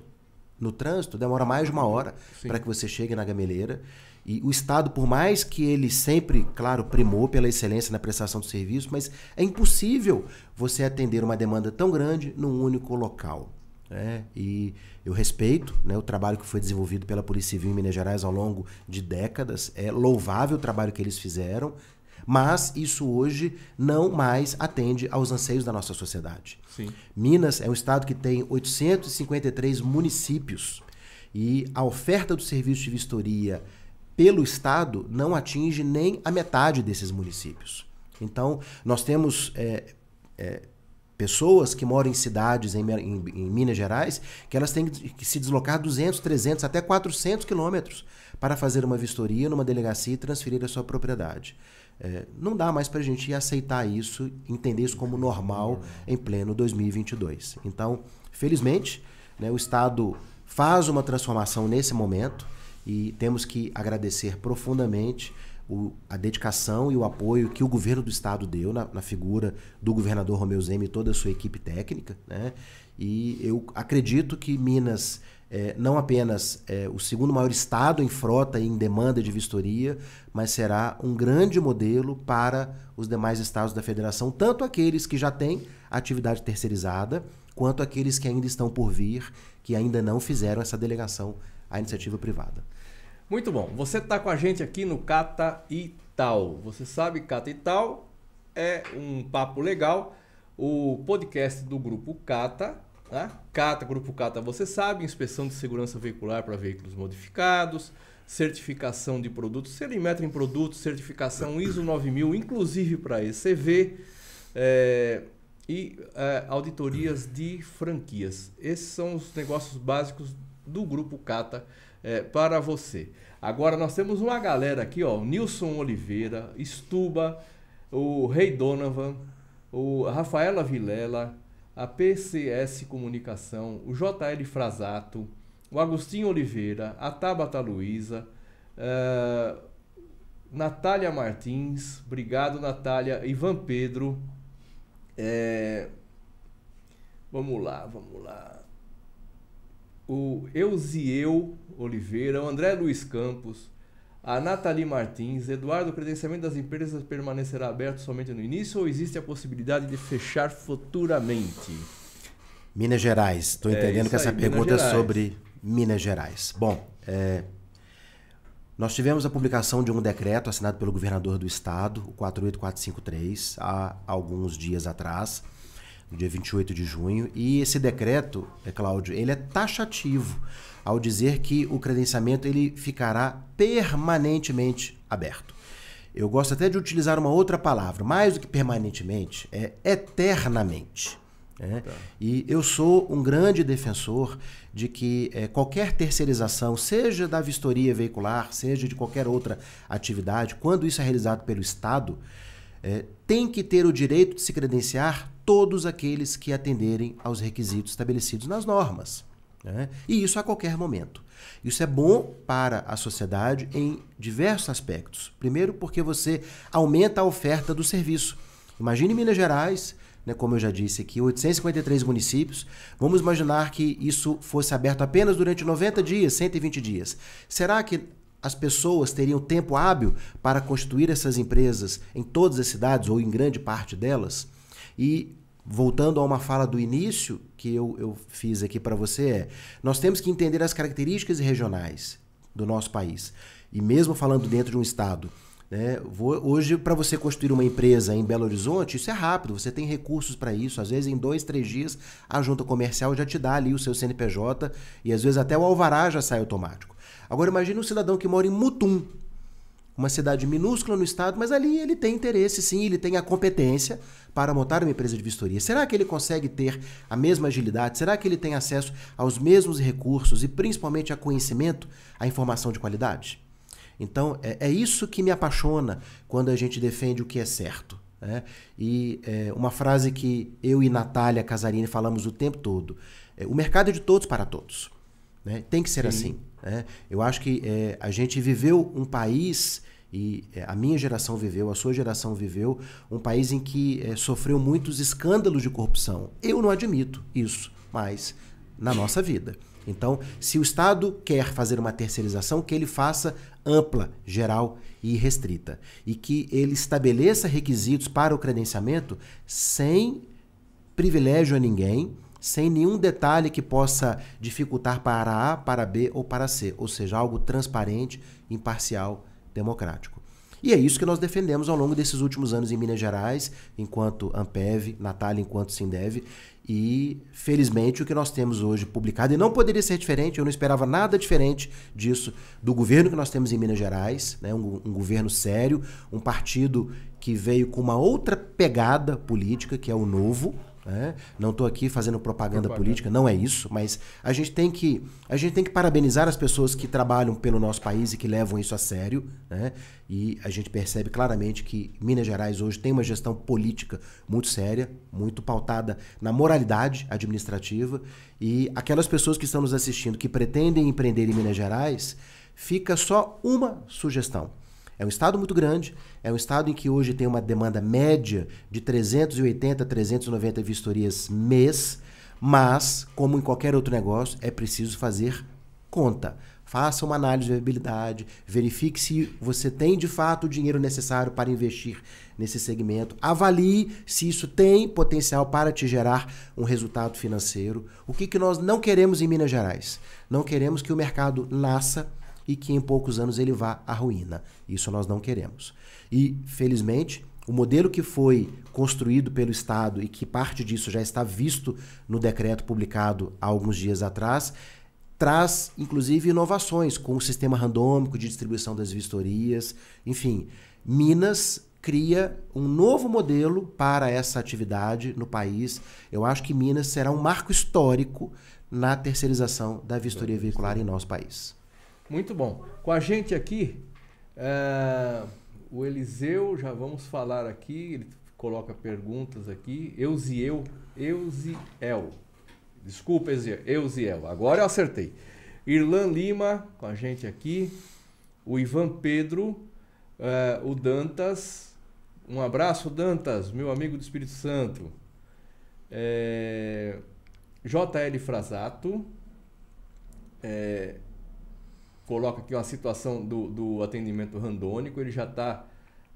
no trânsito, demora mais de uma hora para que você chegue na gameleira. E o Estado, por mais que ele sempre, claro, primou pela excelência na prestação do serviço, mas é impossível você atender uma demanda tão grande num único local. Né? E eu respeito né, o trabalho que foi desenvolvido pela Polícia Civil em Minas Gerais ao longo de décadas. É louvável o trabalho que eles fizeram. Mas isso hoje não mais atende aos anseios da nossa sociedade. Sim. Minas é um estado que tem 853 municípios. E a oferta do serviço de vistoria pelo Estado não atinge nem a metade desses municípios. Então, nós temos é, é, pessoas que moram em cidades em, em, em, Minas Gerais que elas têm que se deslocar 200, 300, até 400 quilômetros para fazer uma vistoria numa delegacia e transferir a sua propriedade. É, não dá mais para a gente aceitar isso, entender isso como normal em pleno 2022. Então, felizmente, né, o Estado faz uma transformação nesse momento e temos que agradecer profundamente o, a dedicação e o apoio que o governo do estado deu na, na figura do governador Romeu Zema e toda a sua equipe técnica. Né? E eu acredito que Minas é, não apenas é o segundo maior estado em frota e em demanda de vistoria, mas será um grande modelo para os demais estados da federação, tanto aqueles que já têm atividade terceirizada, quanto aqueles que ainda estão por vir, que ainda não fizeram essa delegação à iniciativa privada. Muito bom. Você está com a gente aqui no Cata e Tal. Você sabe, Cata e Tal é um papo legal. O podcast do Grupo Cata. Cata, Grupo Cata, você sabe, inspeção de segurança veicular para veículos modificados, certificação de produtos, serimetro em produtos, certificação ISO 9000, inclusive para ECV, é, e é, auditorias de franquias. Esses são os negócios básicos do Grupo Cata é, para você. Agora nós temos uma galera aqui, ó, Nilson Oliveira, Stuba, o Rei Donovan, o Rafaela Vilela, a PCS Comunicação, o JL Frasato, o Agostinho Oliveira, a Tabata Luiza, uh, Natália Martins, obrigado Natália, Ivan Pedro, é, vamos lá, vamos lá. O Eusieu Oliveira, o André Luiz Campos, a Nathalie Martins, Eduardo, o credenciamento das empresas permanecerá aberto somente no início ou existe a possibilidade de fechar futuramente? Minas Gerais, estou é entendendo que essa aí, pergunta é sobre Minas Gerais. Bom, é, nós tivemos a publicação de um decreto assinado pelo governador do estado, o 48453, há alguns dias atrás no dia 28 de junho. E esse decreto, é, Cláudio, ele é taxativo ao dizer que o credenciamento ele ficará permanentemente aberto. Eu gosto até de utilizar uma outra palavra, mais do que permanentemente, é eternamente. Né? Tá. E eu sou um grande defensor de que é, qualquer terceirização, seja da vistoria veicular, seja de qualquer outra atividade, quando isso é realizado pelo Estado, é, tem que ter o direito de se credenciar todos aqueles que atenderem aos requisitos estabelecidos nas normas. Né? E isso a qualquer momento. Isso é bom para a sociedade em diversos aspectos. Primeiro, porque você aumenta a oferta do serviço. Imagine Minas Gerais, né, como eu já disse aqui, 853 municípios. Vamos imaginar que isso fosse aberto apenas durante 90 dias, 120 dias. Será que as pessoas teriam tempo hábil para constituir essas empresas em todas as cidades ou em grande parte delas? E voltando a uma fala do início que eu, eu fiz aqui para você, é: nós temos que entender as características regionais do nosso país. E mesmo falando dentro de um estado, né, hoje, para você construir uma empresa em Belo Horizonte, isso é rápido, você tem recursos para isso. Às vezes, em dois, três dias, a junta comercial já te dá ali o seu CNPJ e às vezes até o alvará já sai automático. Agora, imagine um cidadão que mora em Mutum, uma cidade minúscula no estado, mas ali ele tem interesse, sim, ele tem a competência para montar uma empresa de vistoria. Será que ele consegue ter a mesma agilidade? Será que ele tem acesso aos mesmos recursos e principalmente a conhecimento, a informação de qualidade? Então, é, é isso que me apaixona quando a gente defende o que é certo. Né? E é, uma frase que eu e Natália Casarini falamos o tempo todo: é, o mercado é de todos para todos. Né? Tem que ser Sim. assim. Né? Eu acho que é, a gente viveu um país e é, a minha geração viveu, a sua geração viveu, um país em que é, sofreu muitos escândalos de corrupção. Eu não admito isso, mas na nossa vida. Então, se o Estado quer fazer uma terceirização, que ele faça ampla, geral e restrita. E que ele estabeleça requisitos para o credenciamento sem privilégio a ninguém, sem nenhum detalhe que possa dificultar para A, para B ou para C, ou seja, algo transparente, imparcial, democrático. E é isso que nós defendemos ao longo desses últimos anos em Minas Gerais, enquanto Ampev, Natália enquanto Sindev, e felizmente o que nós temos hoje publicado, e não poderia ser diferente, eu não esperava nada diferente disso, do governo que nós temos em Minas Gerais, né? um, um governo sério, um partido que veio com uma outra pegada política, que é o novo, né? Não estou aqui fazendo propaganda, propaganda, política, não é isso, mas a gente, tem que, a gente tem que parabenizar as pessoas que trabalham pelo nosso país e que levam isso a sério. Né? E a gente percebe claramente que Minas Gerais hoje tem uma gestão política muito séria, muito pautada na moralidade administrativa. E aquelas pessoas que estão nos assistindo que pretendem empreender em Minas Gerais, fica só uma sugestão é um estado muito grande, é um estado em que hoje tem uma demanda média de 380, 390 vistorias mês, mas, como em qualquer outro negócio, é preciso fazer conta. Faça uma análise de viabilidade, verifique se você tem de fato o dinheiro necessário para investir nesse segmento, avalie se isso tem potencial para te gerar um resultado financeiro. O que, que nós não queremos em Minas Gerais? Não queremos que o mercado nasça e que em poucos anos ele vá à ruína. Isso nós não queremos. E, felizmente, o modelo que foi construído pelo Estado e que parte disso já está visto no decreto publicado há alguns dias atrás, traz inclusive inovações com o sistema randômico de distribuição das vistorias. Enfim, Minas cria um novo modelo para essa atividade no país. Eu acho que Minas será um marco histórico na terceirização da vistoria veicular em nosso país. Muito bom. Com a gente aqui, é, o Eliseu, já vamos falar aqui, ele coloca perguntas aqui. Eusiel, Eusiel. Desculpa, Eusiel. Agora eu acertei. Irlan Lima, com a gente aqui. O Ivan Pedro, é, o Dantas. Um abraço, Dantas, meu amigo do Espírito Santo. É, JL Frasato. É, coloca aqui uma situação do, do atendimento randônico, ele já está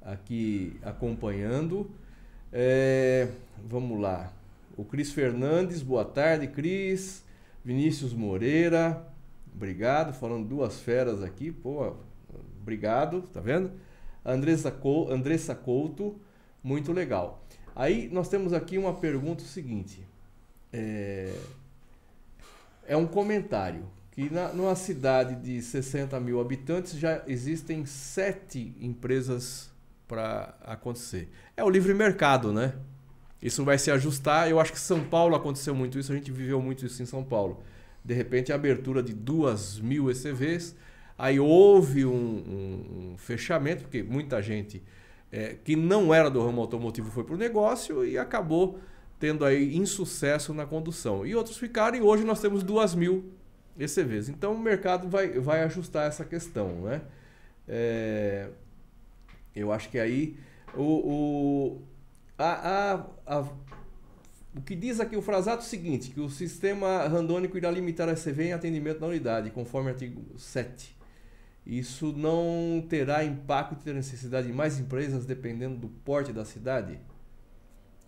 aqui acompanhando. É, vamos lá. O Cris Fernandes, boa tarde, Cris. Vinícius Moreira, obrigado. Falando duas feras aqui, pô, obrigado, tá vendo? Andressa, Couto, Andressa Couto, muito legal. Aí nós temos aqui uma pergunta seguinte. É, é um comentário que na, numa cidade de 60 mil habitantes já existem sete empresas para acontecer. É o livre mercado, né? Isso vai se ajustar. Eu acho que São Paulo aconteceu muito isso, a gente viveu muito isso em São Paulo. De repente, a abertura de duas mil ECVs, aí houve um, um, um fechamento, porque muita gente é, que não era do ramo automotivo foi para o negócio e acabou tendo aí insucesso na condução. E outros ficaram, e hoje nós temos duas mil ECVs. Então o mercado vai, vai ajustar essa questão, né? É, eu acho que aí o, o, a, a, a, o que diz aqui o frasato é o seguinte, que o sistema randônico irá limitar a ECV em atendimento na unidade, conforme o artigo 7. Isso não terá impacto e ter necessidade de mais empresas dependendo do porte da cidade?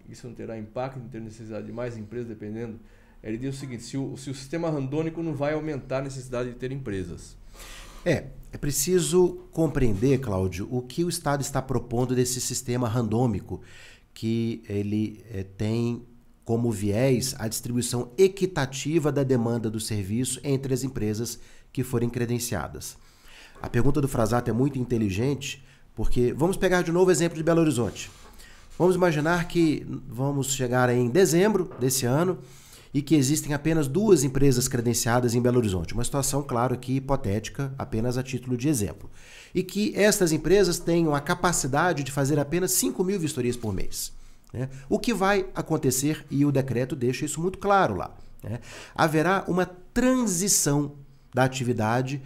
Isso não terá impacto em ter necessidade de mais empresas dependendo ele diz o seguinte: se o, se o sistema randônico não vai aumentar a necessidade de ter empresas. É, é preciso compreender, Cláudio, o que o Estado está propondo desse sistema randômico, que ele é, tem como viés a distribuição equitativa da demanda do serviço entre as empresas que forem credenciadas. A pergunta do Frasato é muito inteligente, porque vamos pegar de novo o exemplo de Belo Horizonte. Vamos imaginar que vamos chegar em dezembro desse ano e que existem apenas duas empresas credenciadas em Belo Horizonte. Uma situação, claro, aqui hipotética, apenas a título de exemplo. E que estas empresas tenham a capacidade de fazer apenas 5 mil vistorias por mês. Né? O que vai acontecer, e o decreto deixa isso muito claro lá. Né? Haverá uma transição da atividade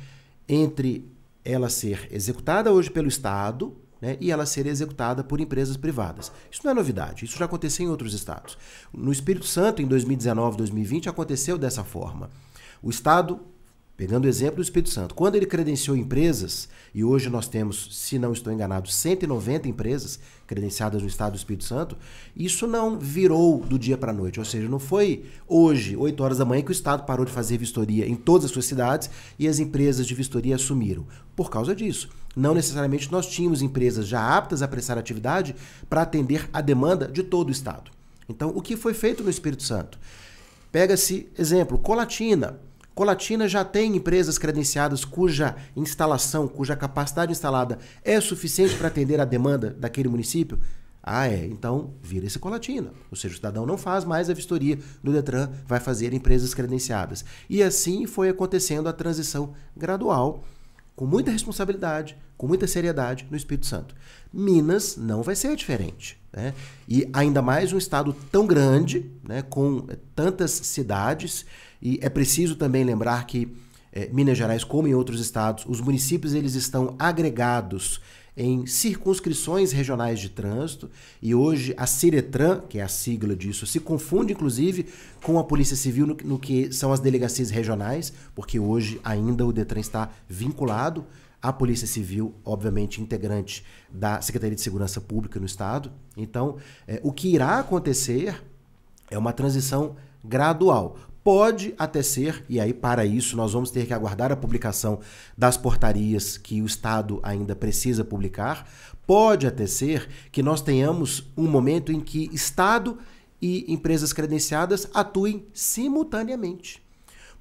entre ela ser executada hoje pelo Estado, né, e ela ser executada por empresas privadas. Isso não é novidade, isso já aconteceu em outros estados. No Espírito Santo, em 2019, 2020, aconteceu dessa forma. O Estado Pegando o exemplo do Espírito Santo, quando ele credenciou empresas, e hoje nós temos, se não estou enganado, 190 empresas credenciadas no estado do Espírito Santo, isso não virou do dia para a noite. Ou seja, não foi hoje, 8 horas da manhã, que o estado parou de fazer vistoria em todas as suas cidades e as empresas de vistoria assumiram. Por causa disso, não necessariamente nós tínhamos empresas já aptas a prestar atividade para atender a demanda de todo o Estado. Então, o que foi feito no Espírito Santo? Pega-se, exemplo, Colatina. Colatina já tem empresas credenciadas cuja instalação, cuja capacidade instalada é suficiente para atender a demanda daquele município? Ah, é. Então, vira esse Colatina. Ou seja, o cidadão não faz mais a vistoria no Detran, vai fazer empresas credenciadas. E assim foi acontecendo a transição gradual com muita responsabilidade, com muita seriedade no Espírito Santo. Minas não vai ser diferente. Né? E ainda mais um estado tão grande, né, com tantas cidades, e é preciso também lembrar que é, Minas Gerais, como em outros estados, os municípios eles estão agregados em circunscrições regionais de trânsito e hoje a Ciretran, que é a sigla disso, se confunde inclusive com a Polícia Civil no, no que são as delegacias regionais, porque hoje ainda o Detran está vinculado à Polícia Civil, obviamente integrante da Secretaria de Segurança Pública no Estado. Então, é, o que irá acontecer é uma transição gradual. Pode até ser, e aí para isso nós vamos ter que aguardar a publicação das portarias que o Estado ainda precisa publicar. Pode até ser que nós tenhamos um momento em que Estado e empresas credenciadas atuem simultaneamente.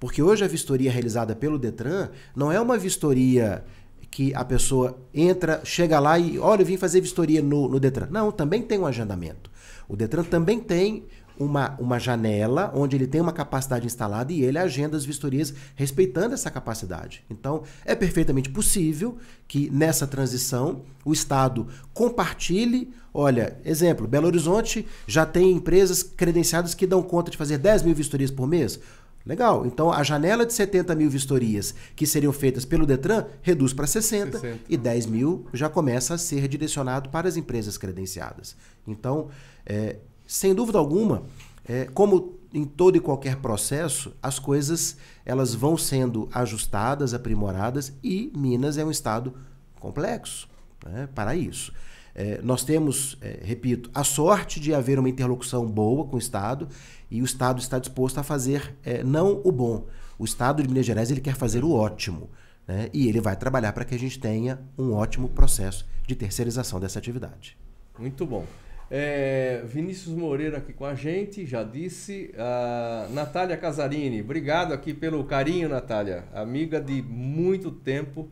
Porque hoje a vistoria realizada pelo Detran não é uma vistoria que a pessoa entra, chega lá e, olha, eu vim fazer vistoria no, no Detran. Não, também tem um agendamento. O Detran também tem uma, uma janela onde ele tem uma capacidade instalada e ele agenda as vistorias respeitando essa capacidade. Então, é perfeitamente possível que nessa transição o Estado compartilhe. Olha, exemplo, Belo Horizonte já tem empresas credenciadas que dão conta de fazer 10 mil vistorias por mês. Legal. Então a janela de 70 mil vistorias que seriam feitas pelo Detran reduz para 60, 60, e 10 mil já começa a ser direcionado para as empresas credenciadas. Então, é, sem dúvida alguma, é, como em todo e qualquer processo, as coisas elas vão sendo ajustadas, aprimoradas e Minas é um estado complexo né, para isso. É, nós temos, é, repito, a sorte de haver uma interlocução boa com o Estado e o Estado está disposto a fazer é, não o bom. O Estado de Minas Gerais ele quer fazer o ótimo. Né, e ele vai trabalhar para que a gente tenha um ótimo processo de terceirização dessa atividade. Muito bom. É, Vinícius Moreira aqui com a gente, já disse. A Natália Casarini, obrigado aqui pelo carinho, Natália. Amiga de muito tempo,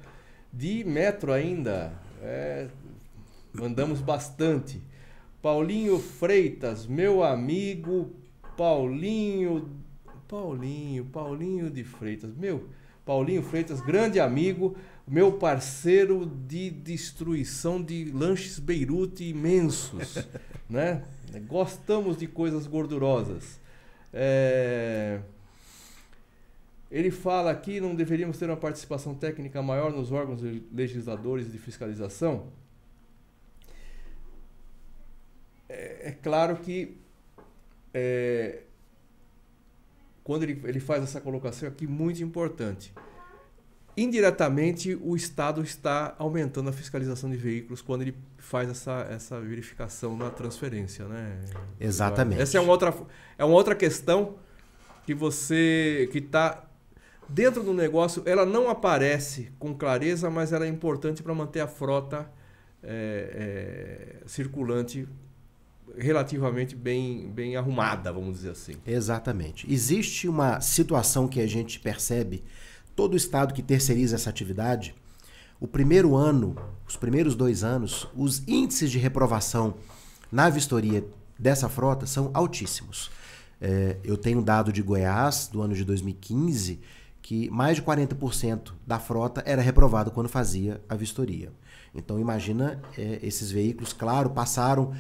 de metro ainda. É, mandamos bastante. Paulinho Freitas, meu amigo Paulinho. Paulinho, Paulinho de Freitas, meu. Paulinho Freitas, grande amigo meu parceiro de destruição de lanches Beirute imensos, (laughs) né? Gostamos de coisas gordurosas. É... Ele fala aqui não deveríamos ter uma participação técnica maior nos órgãos legisladores de fiscalização. É, é claro que é, quando ele, ele faz essa colocação aqui muito importante indiretamente o Estado está aumentando a fiscalização de veículos quando ele faz essa, essa verificação na transferência, né? Exatamente. Essa é uma outra, é uma outra questão que você que está dentro do negócio, ela não aparece com clareza, mas ela é importante para manter a frota é, é, circulante relativamente bem, bem arrumada, vamos dizer assim. Exatamente. Existe uma situação que a gente percebe todo estado que terceiriza essa atividade, o primeiro ano, os primeiros dois anos, os índices de reprovação na vistoria dessa frota são altíssimos. É, eu tenho um dado de Goiás, do ano de 2015, que mais de 40% da frota era reprovado quando fazia a vistoria. Então imagina é, esses veículos, claro, passaram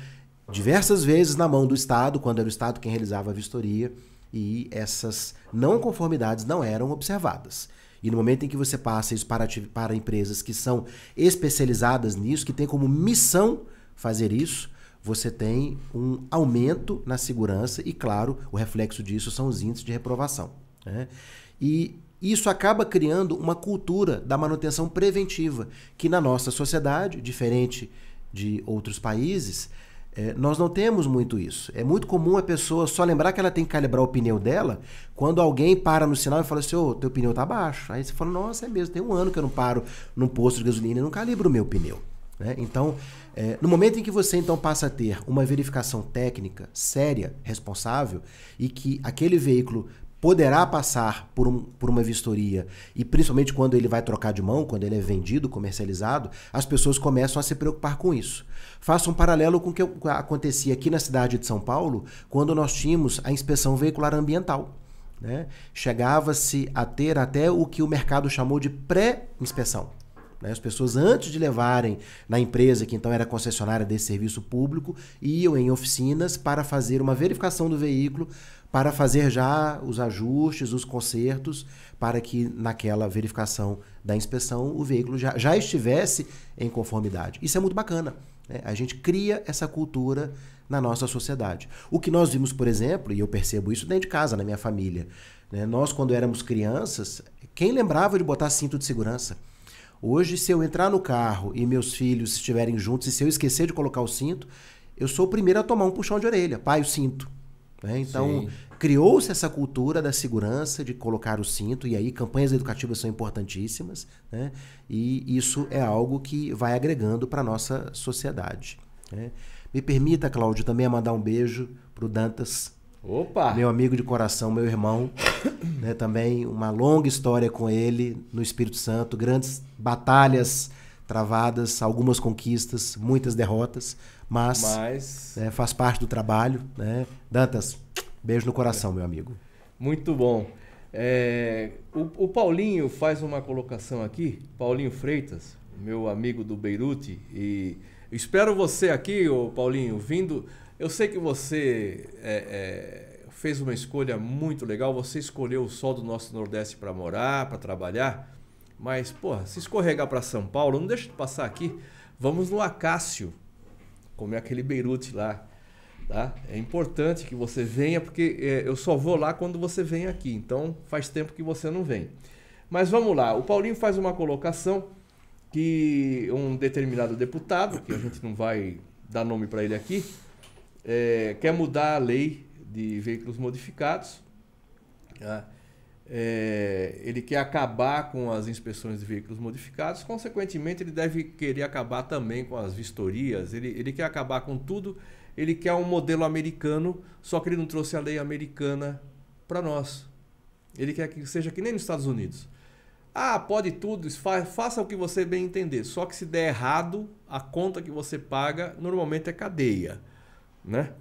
diversas vezes na mão do Estado, quando era o Estado quem realizava a vistoria, e essas não conformidades não eram observadas. E no momento em que você passa isso para, para empresas que são especializadas nisso, que têm como missão fazer isso, você tem um aumento na segurança e, claro, o reflexo disso são os índices de reprovação. Né? E isso acaba criando uma cultura da manutenção preventiva, que na nossa sociedade, diferente de outros países, É, nós não temos muito isso. É muito comum a pessoa só lembrar que ela tem que calibrar o pneu dela quando alguém para no sinal e fala assim: Ô, oh, teu pneu tá baixo. Aí você fala: Nossa, é mesmo, tem um ano que eu não paro num posto de gasolina e não calibro o meu pneu. Né? Então, é, no momento em que você então passa a ter uma verificação técnica séria, responsável, e que aquele veículo poderá passar por, um, por uma vistoria, e principalmente quando ele vai trocar de mão, quando ele é vendido, comercializado, as pessoas começam a se preocupar com isso. Faça um paralelo com o que acontecia aqui na cidade de São Paulo, quando nós tínhamos a inspeção veicular ambiental. Né? Chegava-se a ter até o que o mercado chamou de pré-inspeção. Né? As pessoas, antes de levarem na empresa, que então era concessionária desse serviço público, iam em oficinas para fazer uma verificação do veículo para fazer já os ajustes, os consertos, para que naquela verificação da inspeção o veículo já, já estivesse em conformidade. Isso é muito bacana. Né? A gente cria essa cultura na nossa sociedade. O que nós vimos, por exemplo, e eu percebo isso dentro de casa, na minha família, né? nós, quando éramos crianças, quem lembrava de botar cinto de segurança? Hoje, se eu entrar no carro e meus filhos estiverem juntos, e se eu esquecer de colocar o cinto, eu sou o primeiro a tomar um puxão de orelha. Pai, o cinto. Né? Então, criou-se essa cultura da segurança, de colocar o cinto, e aí campanhas educativas são importantíssimas, né? e isso é algo que vai agregando para a nossa sociedade. Né? Me permita, Cláudio, também mandar um beijo para o Dantas. Opa! Meu amigo de coração, meu irmão. né? Também uma longa história com ele no Espírito Santo, grandes batalhas travadas, algumas conquistas, muitas derrotas, mas, mas... Né, faz parte do trabalho. Né? Dantas, beijo no coração, meu amigo. Muito bom. É, o, o, Paulinho faz uma colocação aqui, Paulinho Freitas, meu amigo do Beirute, e espero você aqui, ô Paulinho, vindo. Eu sei que você é, é, fez uma escolha muito legal, você escolheu o sol do nosso Nordeste para morar, para trabalhar, mas, porra, se escorregar para São Paulo, não deixa de passar aqui. Vamos no Acácio, comer aquele Beirute lá. Tá? É importante que você venha, porque é, eu só vou lá quando você vem aqui. Então faz tempo que você não vem. Mas vamos lá, o Paulinho faz uma colocação que um determinado deputado, que a gente não vai dar nome para ele aqui, é, quer mudar a lei de veículos modificados. Tá? É, ele quer acabar com as inspeções de veículos modificados, consequentemente, ele deve querer acabar também com as vistorias, ele, ele quer acabar com tudo, ele quer um modelo americano, só que ele não trouxe a lei americana para nós. Ele quer que seja que nem nos Estados Unidos. Ah, pode tudo, fa faça o que você bem entender. Só que se der errado, a conta que você paga normalmente é cadeia. Né?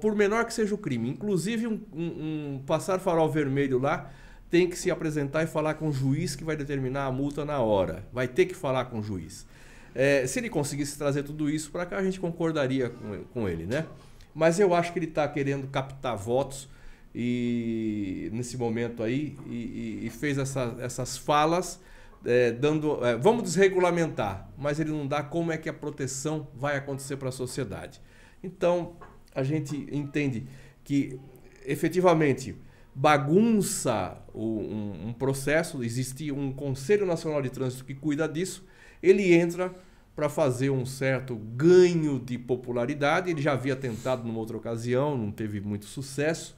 Por menor que seja o crime. Inclusive, um, um, um passar farol vermelho lá tem que se apresentar e falar com o juiz que vai determinar a multa na hora. Vai ter que falar com o juiz. É, se ele conseguisse trazer tudo isso para cá, a gente concordaria com, com ele, né? Mas eu acho que ele está querendo captar votos e nesse momento aí e, e fez essa, essas falas é, dando é, vamos desregulamentar, mas ele não dá como é que a proteção vai acontecer para a sociedade. Então a gente entende que efetivamente bagunça um, um processo, existe um Conselho Nacional de Trânsito que cuida disso, ele entra para fazer um certo ganho de popularidade. Ele já havia tentado numa outra ocasião, não teve muito sucesso.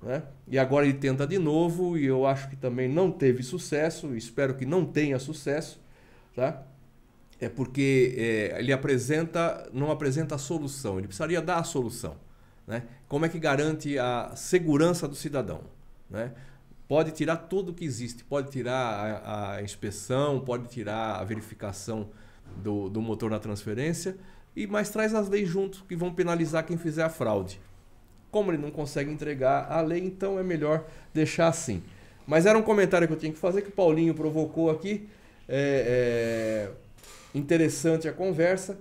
Né? E agora ele tenta de novo e eu acho que também não teve sucesso, espero que não tenha sucesso, tá? É porque é, ele apresenta, não apresenta a solução, ele precisaria dar a solução. Né? Como é que garante a segurança do cidadão? Né? Pode tirar tudo que existe, pode tirar a, a inspeção, pode tirar a verificação do, do motor na transferência, e mas traz as leis junto que vão penalizar quem fizer a fraude. Como ele não consegue entregar a lei, então é melhor deixar assim. Mas era um comentário que eu tinha que fazer, que o Paulinho provocou aqui. É, é interessante a conversa.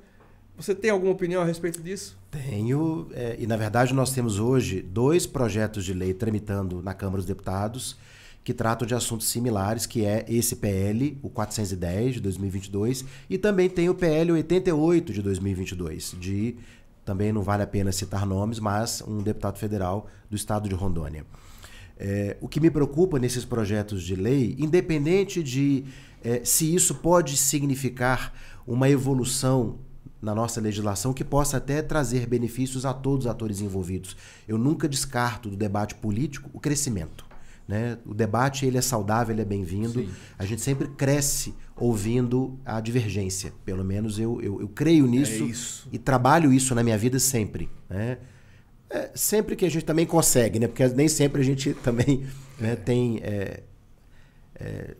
Você tem alguma opinião a respeito disso? Tenho, é, e na verdade nós temos hoje dois projetos de lei tramitando na Câmara dos Deputados que tratam de assuntos similares, que é esse PL, o 410 de 2022, e também tem o PL 88 de 2022, de também não vale a pena citar nomes, mas um deputado federal do estado de Rondônia. É, o que me preocupa nesses projetos de lei, independente de é, se isso pode significar uma evolução na nossa legislação que possa até trazer benefícios a todos os atores envolvidos. Eu nunca descarto do debate político o crescimento. Né? O debate ele é saudável, ele é bem-vindo. A gente sempre cresce ouvindo a divergência. Pelo menos eu, eu, eu creio é nisso é e trabalho isso na minha vida sempre. Né? É, sempre que a gente também consegue, né? porque nem sempre a gente (laughs) também né, tem é, é,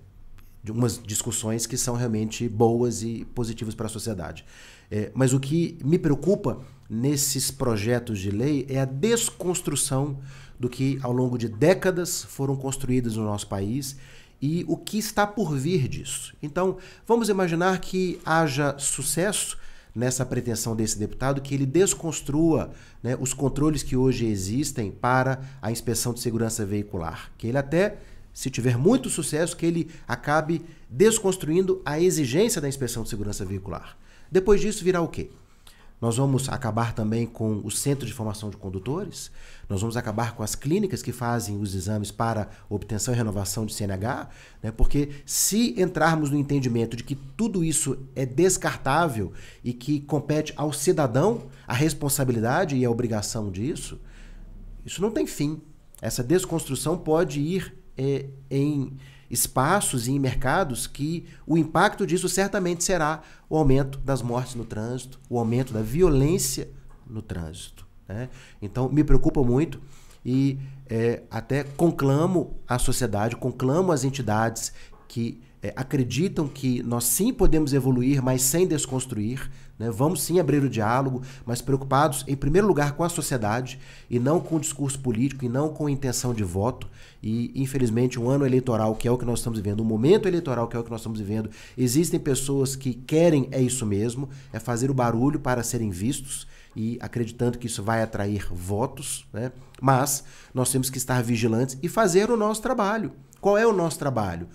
umas discussões que são realmente boas e positivas para a sociedade. É, mas o que me preocupa nesses projetos de lei é a desconstrução do que ao longo de décadas foram construídas no nosso país e o que está por vir disso. Então, vamos imaginar que haja sucesso nessa pretensão desse deputado que ele desconstrua né, os controles que hoje existem para a inspeção de segurança veicular, que ele até se tiver muito sucesso, que ele acabe desconstruindo a exigência da inspeção de segurança veicular. Depois disso virá o quê? Nós vamos acabar também com o Centro de Formação de Condutores, nós vamos acabar com as clínicas que fazem os exames para obtenção e renovação de CNH, né? porque se entrarmos no entendimento de que tudo isso é descartável e que compete ao cidadão a responsabilidade e a obrigação disso, isso não tem fim. Essa desconstrução pode ir é, em espaços e em mercados que o impacto disso certamente será o aumento das mortes no trânsito, o aumento da violência no trânsito. Né? Então, me preocupa muito e é, até conclamo a sociedade, conclamo as entidades que é, acreditam que nós sim podemos evoluir, mas sem desconstruir. Né? Vamos sim abrir o diálogo, mas preocupados, em primeiro lugar, com a sociedade e não com o discurso político e não com intenção de voto. E, infelizmente, um ano eleitoral, que é o que nós estamos vivendo, um momento eleitoral, que é o que nós estamos vivendo, existem pessoas que querem é isso mesmo, é fazer o barulho para serem vistos e acreditando que isso vai atrair votos, né? mas nós temos que estar vigilantes e fazer o nosso trabalho. Qual é o nosso trabalho?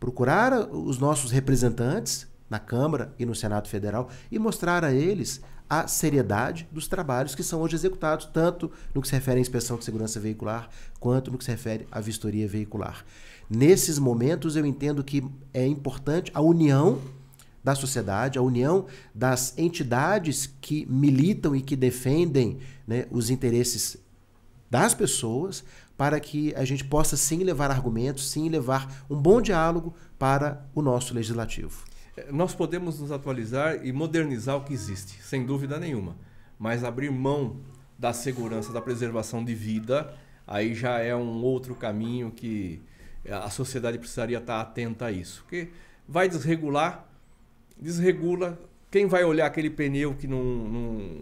procurar os nossos representantes na Câmara e no Senado Federal e mostrar a eles a seriedade dos trabalhos que são hoje executados, tanto no que se refere à inspeção de segurança veicular, quanto no que se refere à vistoria veicular. Nesses momentos, eu entendo que é importante a união da sociedade, a união das entidades que militam e que defendem né, os interesses das pessoas, para que a gente possa sim levar argumentos, sim levar um bom diálogo para o nosso legislativo. Nós podemos nos atualizar e modernizar o que existe, sem dúvida nenhuma, mas abrir mão da segurança, da preservação de vida, aí já é um outro caminho que a sociedade precisaria estar atenta a isso. Porque vai desregular, desregula, quem vai olhar aquele pneu que não, não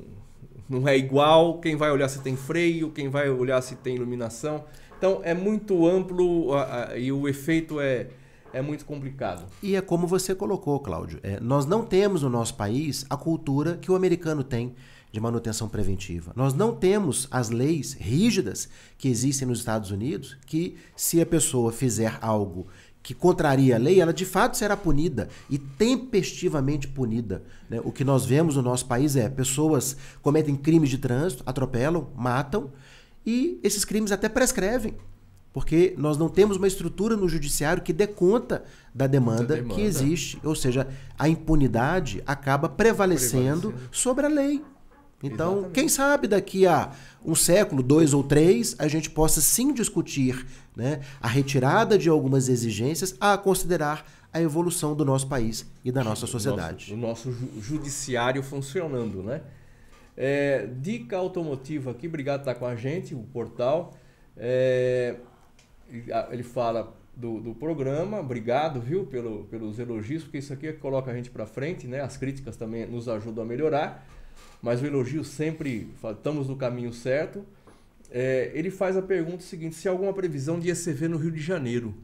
não é igual, quem vai olhar se tem freio, quem vai olhar se tem iluminação. Então é muito amplo a, a, e o efeito é, é muito complicado. E é como você colocou, Cláudio. É, nós não temos no nosso país a cultura que o americano tem de manutenção preventiva. Nós não temos as leis rígidas que existem nos Estados Unidos que, se a pessoa fizer algo que contraria a lei, ela de fato será punida e tempestivamente punida. Né? O que nós vemos no nosso país é pessoas cometem crimes de trânsito, atropelam, matam e esses crimes até prescrevem. Porque nós não temos uma estrutura no judiciário que dê conta da demanda, demanda. que existe. Ou seja, a impunidade acaba prevalecendo, prevalecendo. sobre a lei. Então, Exatamente. quem sabe daqui a um século, dois ou três, a gente possa sim discutir né, a retirada de algumas exigências a considerar a evolução do nosso país e da nossa sociedade. O nosso, o nosso judiciário funcionando, né? É, dica automotiva aqui, obrigado por estar com a gente, o portal. É, ele fala do, do, programa, obrigado, viu, pelo, pelos elogios, porque isso aqui coloca a gente para frente, né? As críticas também nos ajudam a melhorar mas o elogio sempre, estamos no caminho certo. É, ele faz a pergunta seguinte: se há alguma previsão de ECV no Rio de Janeiro?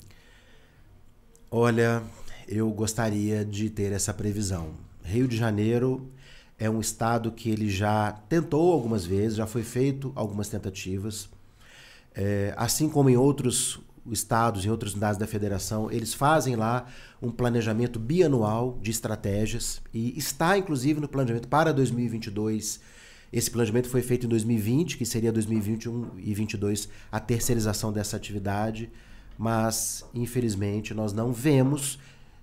Olha, eu gostaria de ter essa previsão. Rio de Janeiro é um estado que ele já tentou algumas vezes, já foi feito algumas tentativas. É, assim como em outros estados e outras unidades da federação, eles fazem lá um planejamento bianual de estratégias e está inclusive no planejamento para 2022. Esse planejamento foi feito em 2020, que seria 2021 e 2022 a terceirização dessa atividade, mas infelizmente nós não vemos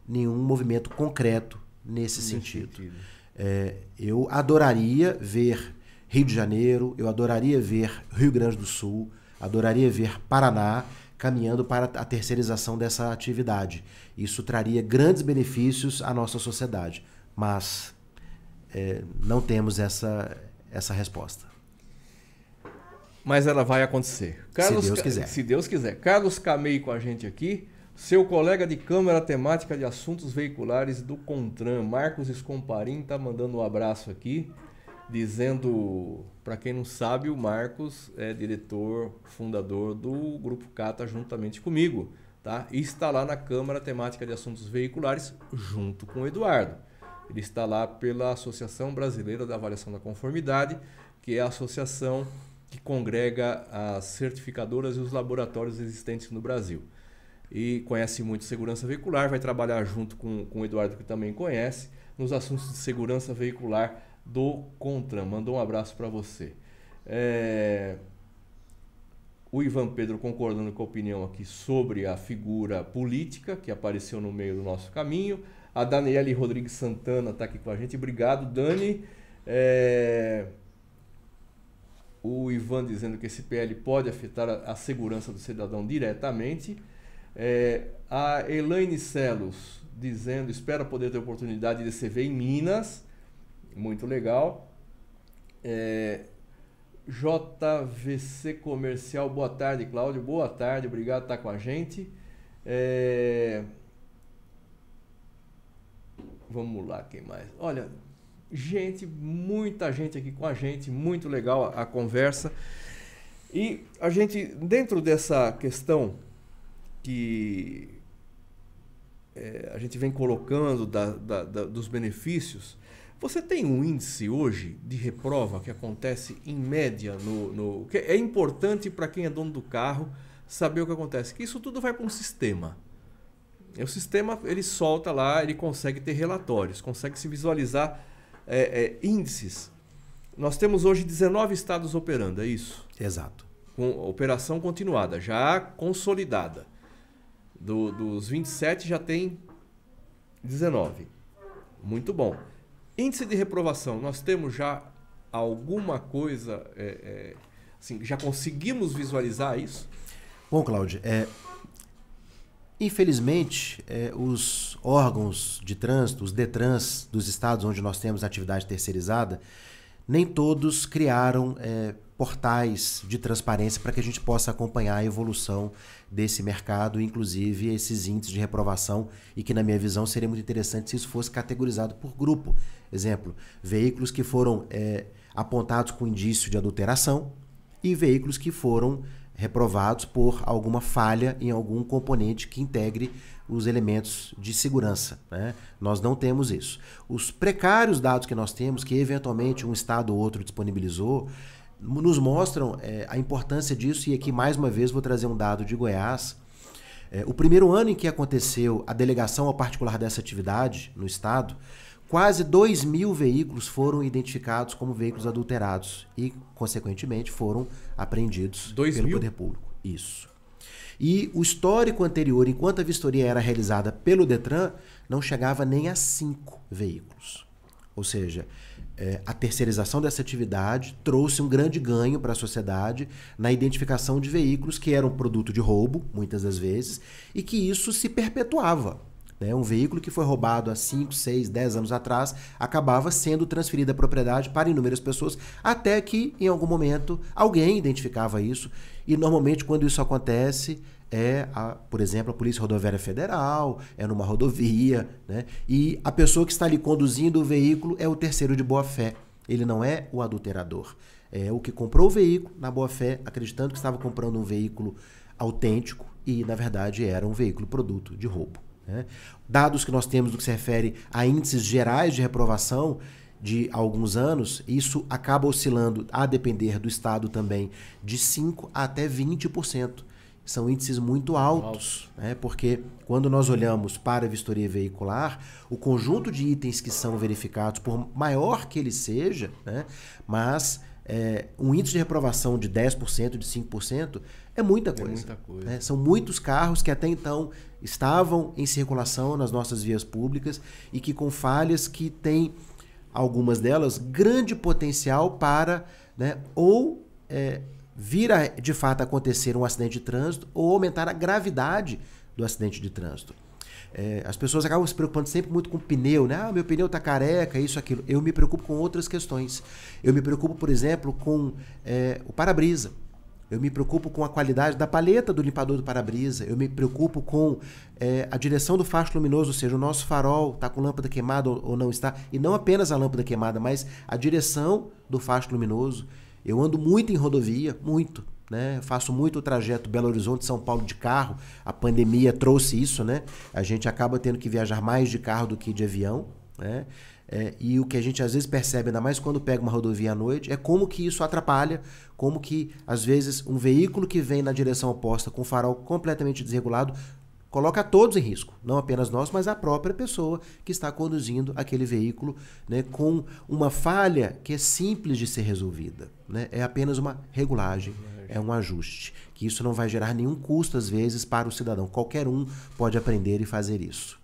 nenhum movimento concreto nesse, nesse sentido. sentido. É, eu adoraria ver Rio de Janeiro, eu adoraria ver Rio Grande do Sul, adoraria ver Paraná caminhando para a terceirização dessa atividade. Isso traria grandes benefícios à nossa sociedade, mas é, não temos essa, essa resposta. Mas ela vai acontecer. Carlos, se Deus quiser. Se Deus quiser. Carlos Camei com a gente aqui, seu colega de Câmara Temática de Assuntos Veiculares do CONTRAN, Marcos Escomparim, está mandando um abraço aqui dizendo, para quem não sabe, o Marcos é diretor, fundador do Grupo Cata juntamente comigo, tá? E está lá na Câmara Temática de Assuntos Veiculares junto com o Eduardo. Ele está lá pela Associação Brasileira da Avaliação da Conformidade, que é a associação que congrega as certificadoras e os laboratórios existentes no Brasil. E conhece muito segurança veicular, vai trabalhar junto com, com o Eduardo, que também conhece, nos assuntos de segurança veicular do Contran. Mandou um abraço para você. É... O Ivan Pedro concordando com a opinião aqui sobre a figura política que apareceu no meio do nosso caminho. A Daniele Rodrigues Santana está aqui com a gente. Obrigado, Dani. É... O Ivan dizendo que esse PL pode afetar a, a segurança do cidadão diretamente. É... A Elaine Celos dizendo: espera poder ter oportunidade de se ver em Minas. Muito legal. É, JVC Comercial, boa tarde, Cláudio. Boa tarde, obrigado por estar com a gente. É... Vamos lá, quem mais? Olha, gente, muita gente aqui com a gente, muito legal a, a conversa. E a gente, dentro dessa questão que é, a gente vem colocando da, da, da, dos benefícios, você tem um índice hoje de reprova que acontece em média no. no que é importante para quem é dono do carro saber o que acontece. Que isso tudo vai para um sistema. O sistema ele solta lá, ele consegue ter relatórios, consegue se visualizar é, é, índices. Nós temos hoje 19 estados operando, é isso? Exato. Com operação continuada, já consolidada. Do, dos 27 já tem 19. Muito bom. Índice de reprovação, nós temos já alguma coisa, é, é, assim, já conseguimos visualizar isso? Bom, Cláudio, é, infelizmente, é, os órgãos de trânsito, os DETRANS dos estados onde nós temos atividade terceirizada, nem todos criaram é, portais de transparência para que a gente possa acompanhar a evolução desse mercado, inclusive esses índices de reprovação, e que, na minha visão, seria muito interessante se isso fosse categorizado por grupo. Exemplo, veículos que foram é, apontados com indício de adulteração e veículos que foram reprovados por alguma falha em algum componente que integre os elementos de segurança. Né? Nós não temos isso. Os precários dados que nós temos, que eventualmente um estado ou outro disponibilizou, nos mostram é, a importância disso, e aqui mais uma vez vou trazer um dado de Goiás. É, o primeiro ano em que aconteceu a delegação ao particular dessa atividade no estado, quase 2 mil veículos foram identificados como veículos adulterados e, consequentemente, foram apreendidos pelo mil? poder público. Isso. E o histórico anterior, enquanto a vistoria era realizada pelo Detran, não chegava nem a cinco veículos. Ou seja, é, a terceirização dessa atividade trouxe um grande ganho para a sociedade na identificação de veículos que eram produto de roubo, muitas das vezes, e que isso se perpetuava. Né? Um veículo que foi roubado há 5, 6, 10 anos atrás acabava sendo transferido a propriedade para inúmeras pessoas, até que, em algum momento, alguém identificava isso. E normalmente, quando isso acontece, é, a, por exemplo, a Polícia Rodoviária Federal, é numa rodovia, né? e a pessoa que está ali conduzindo o veículo é o terceiro de boa-fé. Ele não é o adulterador. É o que comprou o veículo na boa-fé, acreditando que estava comprando um veículo autêntico e, na verdade, era um veículo produto de roubo. Né? Dados que nós temos no que se refere a índices gerais de reprovação de alguns anos, isso acaba oscilando, a depender do estado também, de 5% até 20% são índices muito altos, né? porque quando nós olhamos para a vistoria veicular, o conjunto de itens que são verificados, por maior que ele seja, né? mas é, um índice de reprovação de 10%, de 5%, é muita coisa. É muita coisa. Né? São muitos carros que até então estavam em circulação nas nossas vias públicas e que com falhas que têm algumas delas, grande potencial para né, ou é, vir a de fato acontecer um acidente de trânsito ou aumentar a gravidade do acidente de trânsito. É, as pessoas acabam se preocupando sempre muito com o pneu, né? Ah, meu pneu está careca, isso, aquilo. Eu me preocupo com outras questões. Eu me preocupo, por exemplo, com é, o para-brisa. Eu me preocupo com a qualidade da paleta do limpador do para-brisa. Eu me preocupo com é, a direção do facho luminoso, ou seja, o nosso farol está com lâmpada queimada ou, não está. E não apenas a lâmpada queimada, mas a direção do facho luminoso. Eu ando muito em rodovia, muito. Né? Faço muito o trajeto Belo Horizonte São Paulo de carro. A pandemia trouxe isso, né? A gente acaba tendo que viajar mais de carro do que de avião, né? É, e o que a gente às vezes percebe, ainda mais quando pega uma rodovia à noite, é como que isso atrapalha, como que às vezes um veículo que vem na direção oposta com o farol completamente desregulado coloca todos em risco, não apenas nós, mas a própria pessoa que está conduzindo aquele veículo né, com uma falha que é simples de ser resolvida. Né? É apenas uma regulagem, é um ajuste, que isso não vai gerar nenhum custo, às vezes, para o cidadão. Qualquer um pode aprender e fazer isso.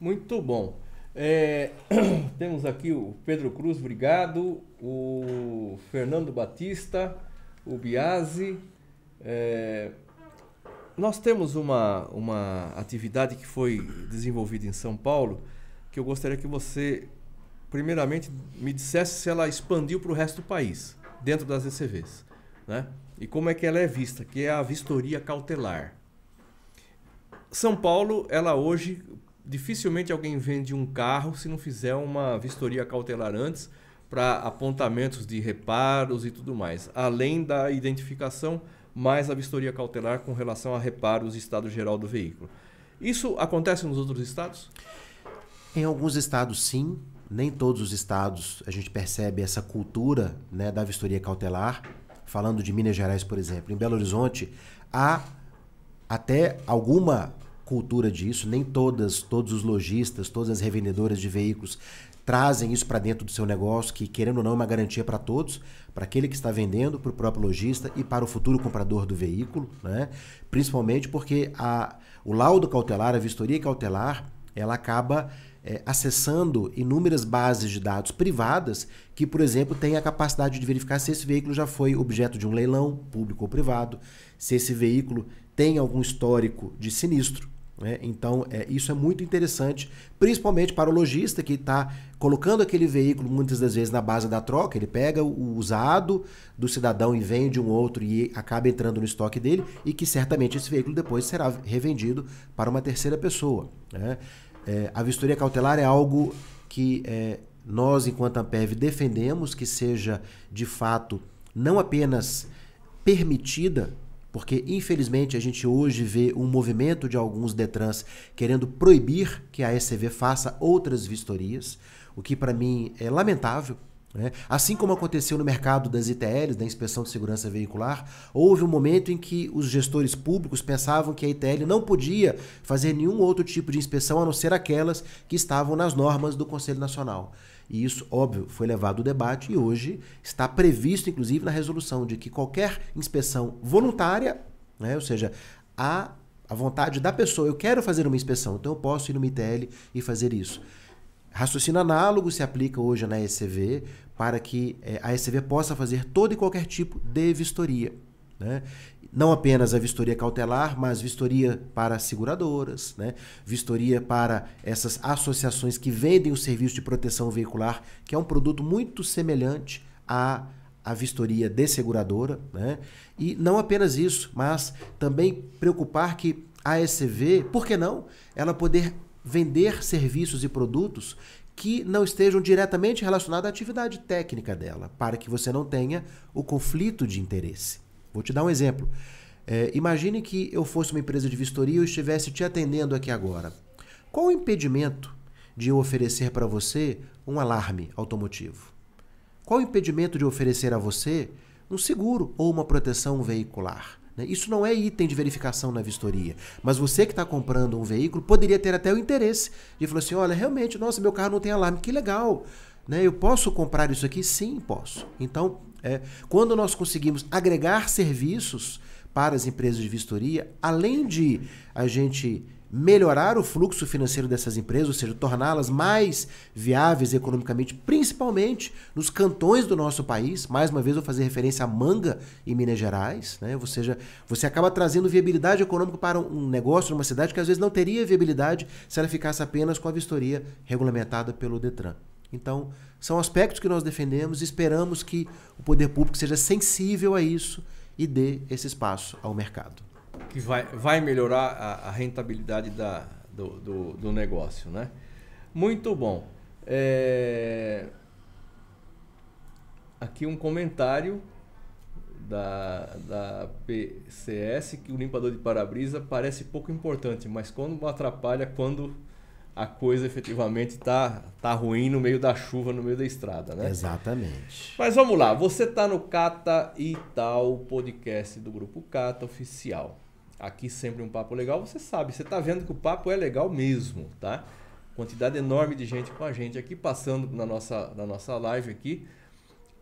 Muito bom. É, (clears throat) temos aqui o Pedro Cruz, obrigado. O Fernando Batista, o Biase. É, nós temos uma, uma atividade que foi desenvolvida em São Paulo que eu gostaria que você, primeiramente, me dissesse se ela expandiu para o resto do país, dentro das ECVs. Né? E como é que ela é vista, que é a vistoria cautelar. São Paulo, ela hoje, dificilmente alguém vende um carro se não fizer uma vistoria cautelar antes para apontamentos de reparos e tudo mais, além da identificação mais a vistoria cautelar com relação a reparos e estado geral do veículo. Isso acontece nos outros estados? Em alguns estados, sim. Nem todos os estados a gente percebe essa cultura né, da vistoria cautelar. Falando de Minas Gerais, por exemplo. Em Belo Horizonte, há até alguma cultura disso. Nem todas, todos os lojistas, todas as revendedoras de veículos trazem isso para dentro do seu negócio, que querendo ou não é uma garantia para todos, para aquele que está vendendo, para o próprio lojista e para o futuro comprador do veículo, né? principalmente porque a, o laudo cautelar, a vistoria cautelar, ela acaba é, acessando inúmeras bases de dados privadas que, por exemplo, têm a capacidade de verificar se esse veículo já foi objeto de um leilão, público ou privado, se esse veículo tem algum histórico de sinistro. Né? Então, é, isso é muito interessante, principalmente para o lojista que está colocando aquele veículo muitas das vezes na base da troca. Ele pega o usado do cidadão e vende um outro e acaba entrando no estoque dele, e que certamente esse veículo depois será revendido para uma terceira pessoa. Né? É, a vistoria cautelar é algo que é, nós, enquanto Ampev, defendemos que seja de fato não apenas permitida porque, infelizmente, a gente hoje vê um movimento de alguns Detrans querendo proibir que a SCV faça outras vistorias, o que para mim é lamentável. Né? Assim como aconteceu no mercado das ITLs, da Inspeção de Segurança Veicular, houve um momento em que os gestores públicos pensavam que a ITL não podia fazer nenhum outro tipo de inspeção a não ser aquelas que estavam nas normas do Conselho Nacional. E isso, óbvio, foi levado ao debate e hoje está previsto, inclusive, na resolução de que qualquer inspeção voluntária, né, ou seja, a, a vontade da pessoa, eu quero fazer uma inspeção, então eu posso ir no MITL e fazer isso. Raciocínio análogo se aplica hoje na ECV para que é, a ECV possa fazer todo e qualquer tipo de vistoria. Né? Não apenas a vistoria cautelar, mas vistoria para seguradoras, né? vistoria para essas associações que vendem o serviço de proteção veicular, que é um produto muito semelhante à, à vistoria de seguradora. Né? E não apenas isso, mas também preocupar que a ECV, por que não, ela poder vender serviços e produtos que não estejam diretamente relacionados à atividade técnica dela, para que você não tenha o conflito de interesse. Vou te dar um exemplo. É, imagine que eu fosse uma empresa de vistoria e estivesse te atendendo aqui agora. Qual o impedimento de eu oferecer para você um alarme automotivo? Qual o impedimento de oferecer a você um seguro ou uma proteção veicular? Né? Isso não é item de verificação na vistoria. Mas você que está comprando um veículo poderia ter até o interesse de falar assim: olha, realmente, nossa, meu carro não tem alarme, que legal. Né? Eu posso comprar isso aqui? Sim, posso. Então, é, quando nós conseguimos agregar serviços para as empresas de vistoria, além de a gente melhorar o fluxo financeiro dessas empresas, ou seja, torná-las mais viáveis economicamente, principalmente nos cantões do nosso país. Mais uma vez, vou fazer referência a Manga e Minas Gerais, né? ou seja, você acaba trazendo viabilidade econômica para um negócio numa cidade que às vezes não teria viabilidade se ela ficasse apenas com a vistoria regulamentada pelo Detran. Então, são aspectos que nós defendemos e esperamos que o poder público seja sensível a isso e dê esse espaço ao mercado que vai, vai melhorar a, a rentabilidade da, do, do, do, negócio. Né? Muito bom. É... Aqui um comentário da, da PCS que o limpador de para-brisa parece pouco importante, mas quando atrapalha quando a coisa efetivamente está tá ruim no meio da chuva, no meio da estrada, né? Exatamente. Mas vamos lá, você está no Cata e Tal, podcast do Grupo Cata Oficial aqui sempre um papo legal, você sabe, você está vendo que o papo é legal mesmo, tá? Quantidade enorme de gente com a gente aqui passando na nossa, na nossa live aqui.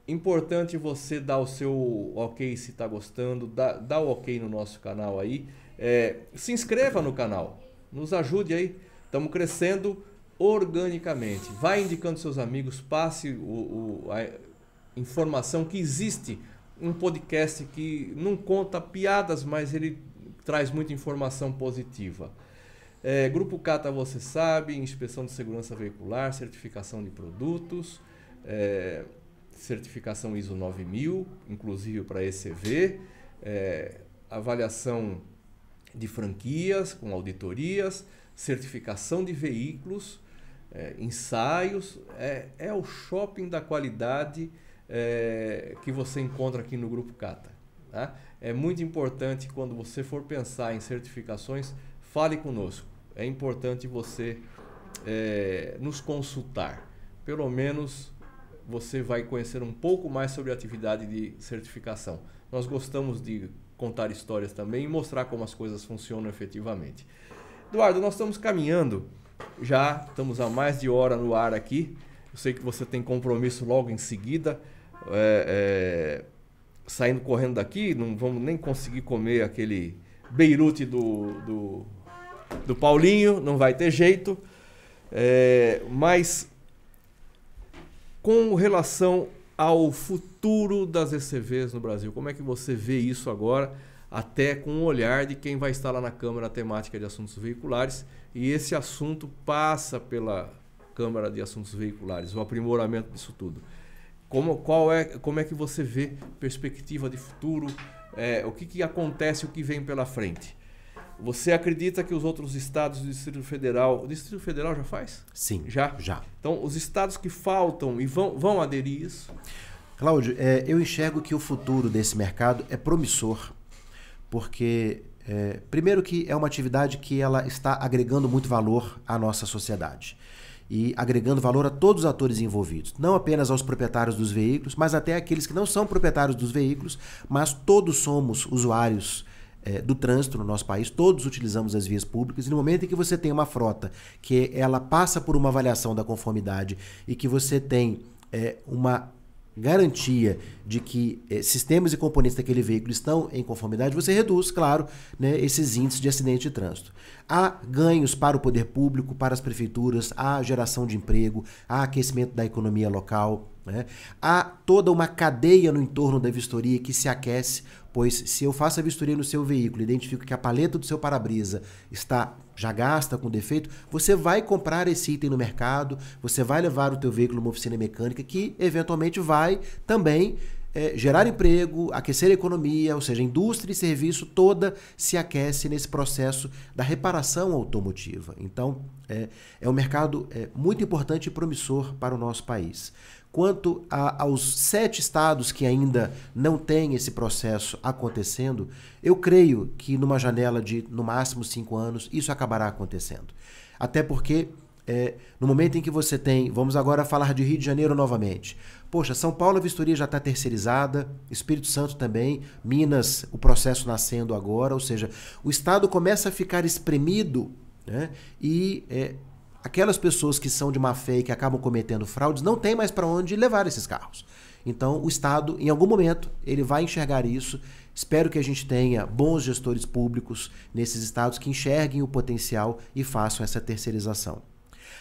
Importante você dar o seu ok se está gostando, dá, dá o ok no nosso canal aí. É, se inscreva no canal, nos ajude aí. Estamos crescendo organicamente. Vai indicando seus amigos, passe o, o, a informação que existe um podcast que não conta piadas, mas ele traz muita informação positiva. É, Grupo Cata, você sabe, inspeção de segurança veicular, certificação de produtos, é, certificação ISO 9000, inclusive para ECV, é, avaliação de franquias com auditorias, certificação de veículos, é, ensaios, é, é o shopping da qualidade é, que você encontra aqui no Grupo Cata. Tá? É muito importante quando você for pensar em certificações, fale conosco. É importante você é, nos consultar. Pelo menos você vai conhecer um pouco mais sobre a atividade de certificação. Nós gostamos de contar histórias também e mostrar como as coisas funcionam efetivamente. Eduardo, nós estamos caminhando, já estamos há mais de hora no ar aqui. Eu sei que você tem compromisso logo em seguida. É, é saindo correndo daqui, não vamos nem conseguir comer aquele Beirute do, do, do Paulinho, não vai ter jeito. É, mas com relação ao futuro das ECVs no Brasil, como é que você vê isso agora, até com o olhar de quem vai estar lá na Câmara Temática de Assuntos Veiculares? E esse assunto passa pela Câmara de Assuntos Veiculares, o aprimoramento disso tudo. Como, qual é, como é que você vê perspectiva de futuro? É, o que, que acontece, o que vem pela frente? Você acredita que os outros estados do Distrito Federal. O Distrito Federal já faz? Sim. Já? Já. Então, os estados que faltam e vão, vão aderir isso? Cláudio, é, eu enxergo que o futuro desse mercado é promissor, porque, é, primeiro, que é uma atividade que ela está agregando muito valor à nossa sociedade e agregando valor a todos os atores envolvidos, não apenas aos proprietários dos veículos, mas até aqueles que não são proprietários dos veículos, mas todos somos usuários é, do trânsito no nosso país, todos utilizamos as vias públicas, e no momento em que você tem uma frota que ela passa por uma avaliação da conformidade e que você tem é, uma garantia de que eh, sistemas e componentes daquele veículo estão em conformidade, você reduz, claro, né, esses índices de acidente de trânsito. Há ganhos para o poder público, para as prefeituras, há geração de emprego, há aquecimento da economia local. Né? Há toda uma cadeia no entorno da vistoria que se aquece, pois se eu faço a vistoria no seu veículo, identifico que a paleta do seu para-brisa está já gasta com defeito, você vai comprar esse item no mercado, você vai levar o teu veículo numa oficina mecânica que eventualmente vai também é, gerar emprego, aquecer a economia, ou seja, a indústria e serviço toda se aquece nesse processo da reparação automotiva. Então, é, é um mercado é, muito importante e promissor para o nosso país. Quanto a, aos sete estados que ainda não têm esse processo acontecendo, eu creio que numa janela de no máximo cinco anos isso acabará acontecendo. Até porque é, no momento em que você tem, vamos agora falar de Rio de Janeiro novamente. Poxa, São Paulo a vistoria já está terceirizada, Espírito Santo também, Minas o processo nascendo agora, ou seja, o Estado começa a ficar espremido né, e é, aquelas pessoas que são de má fé e que acabam cometendo fraudes não têm mais para onde levar esses carros. Então, o Estado, em algum momento, ele vai enxergar isso. Espero que a gente tenha bons gestores públicos nesses estados que enxerguem o potencial e façam essa terceirização.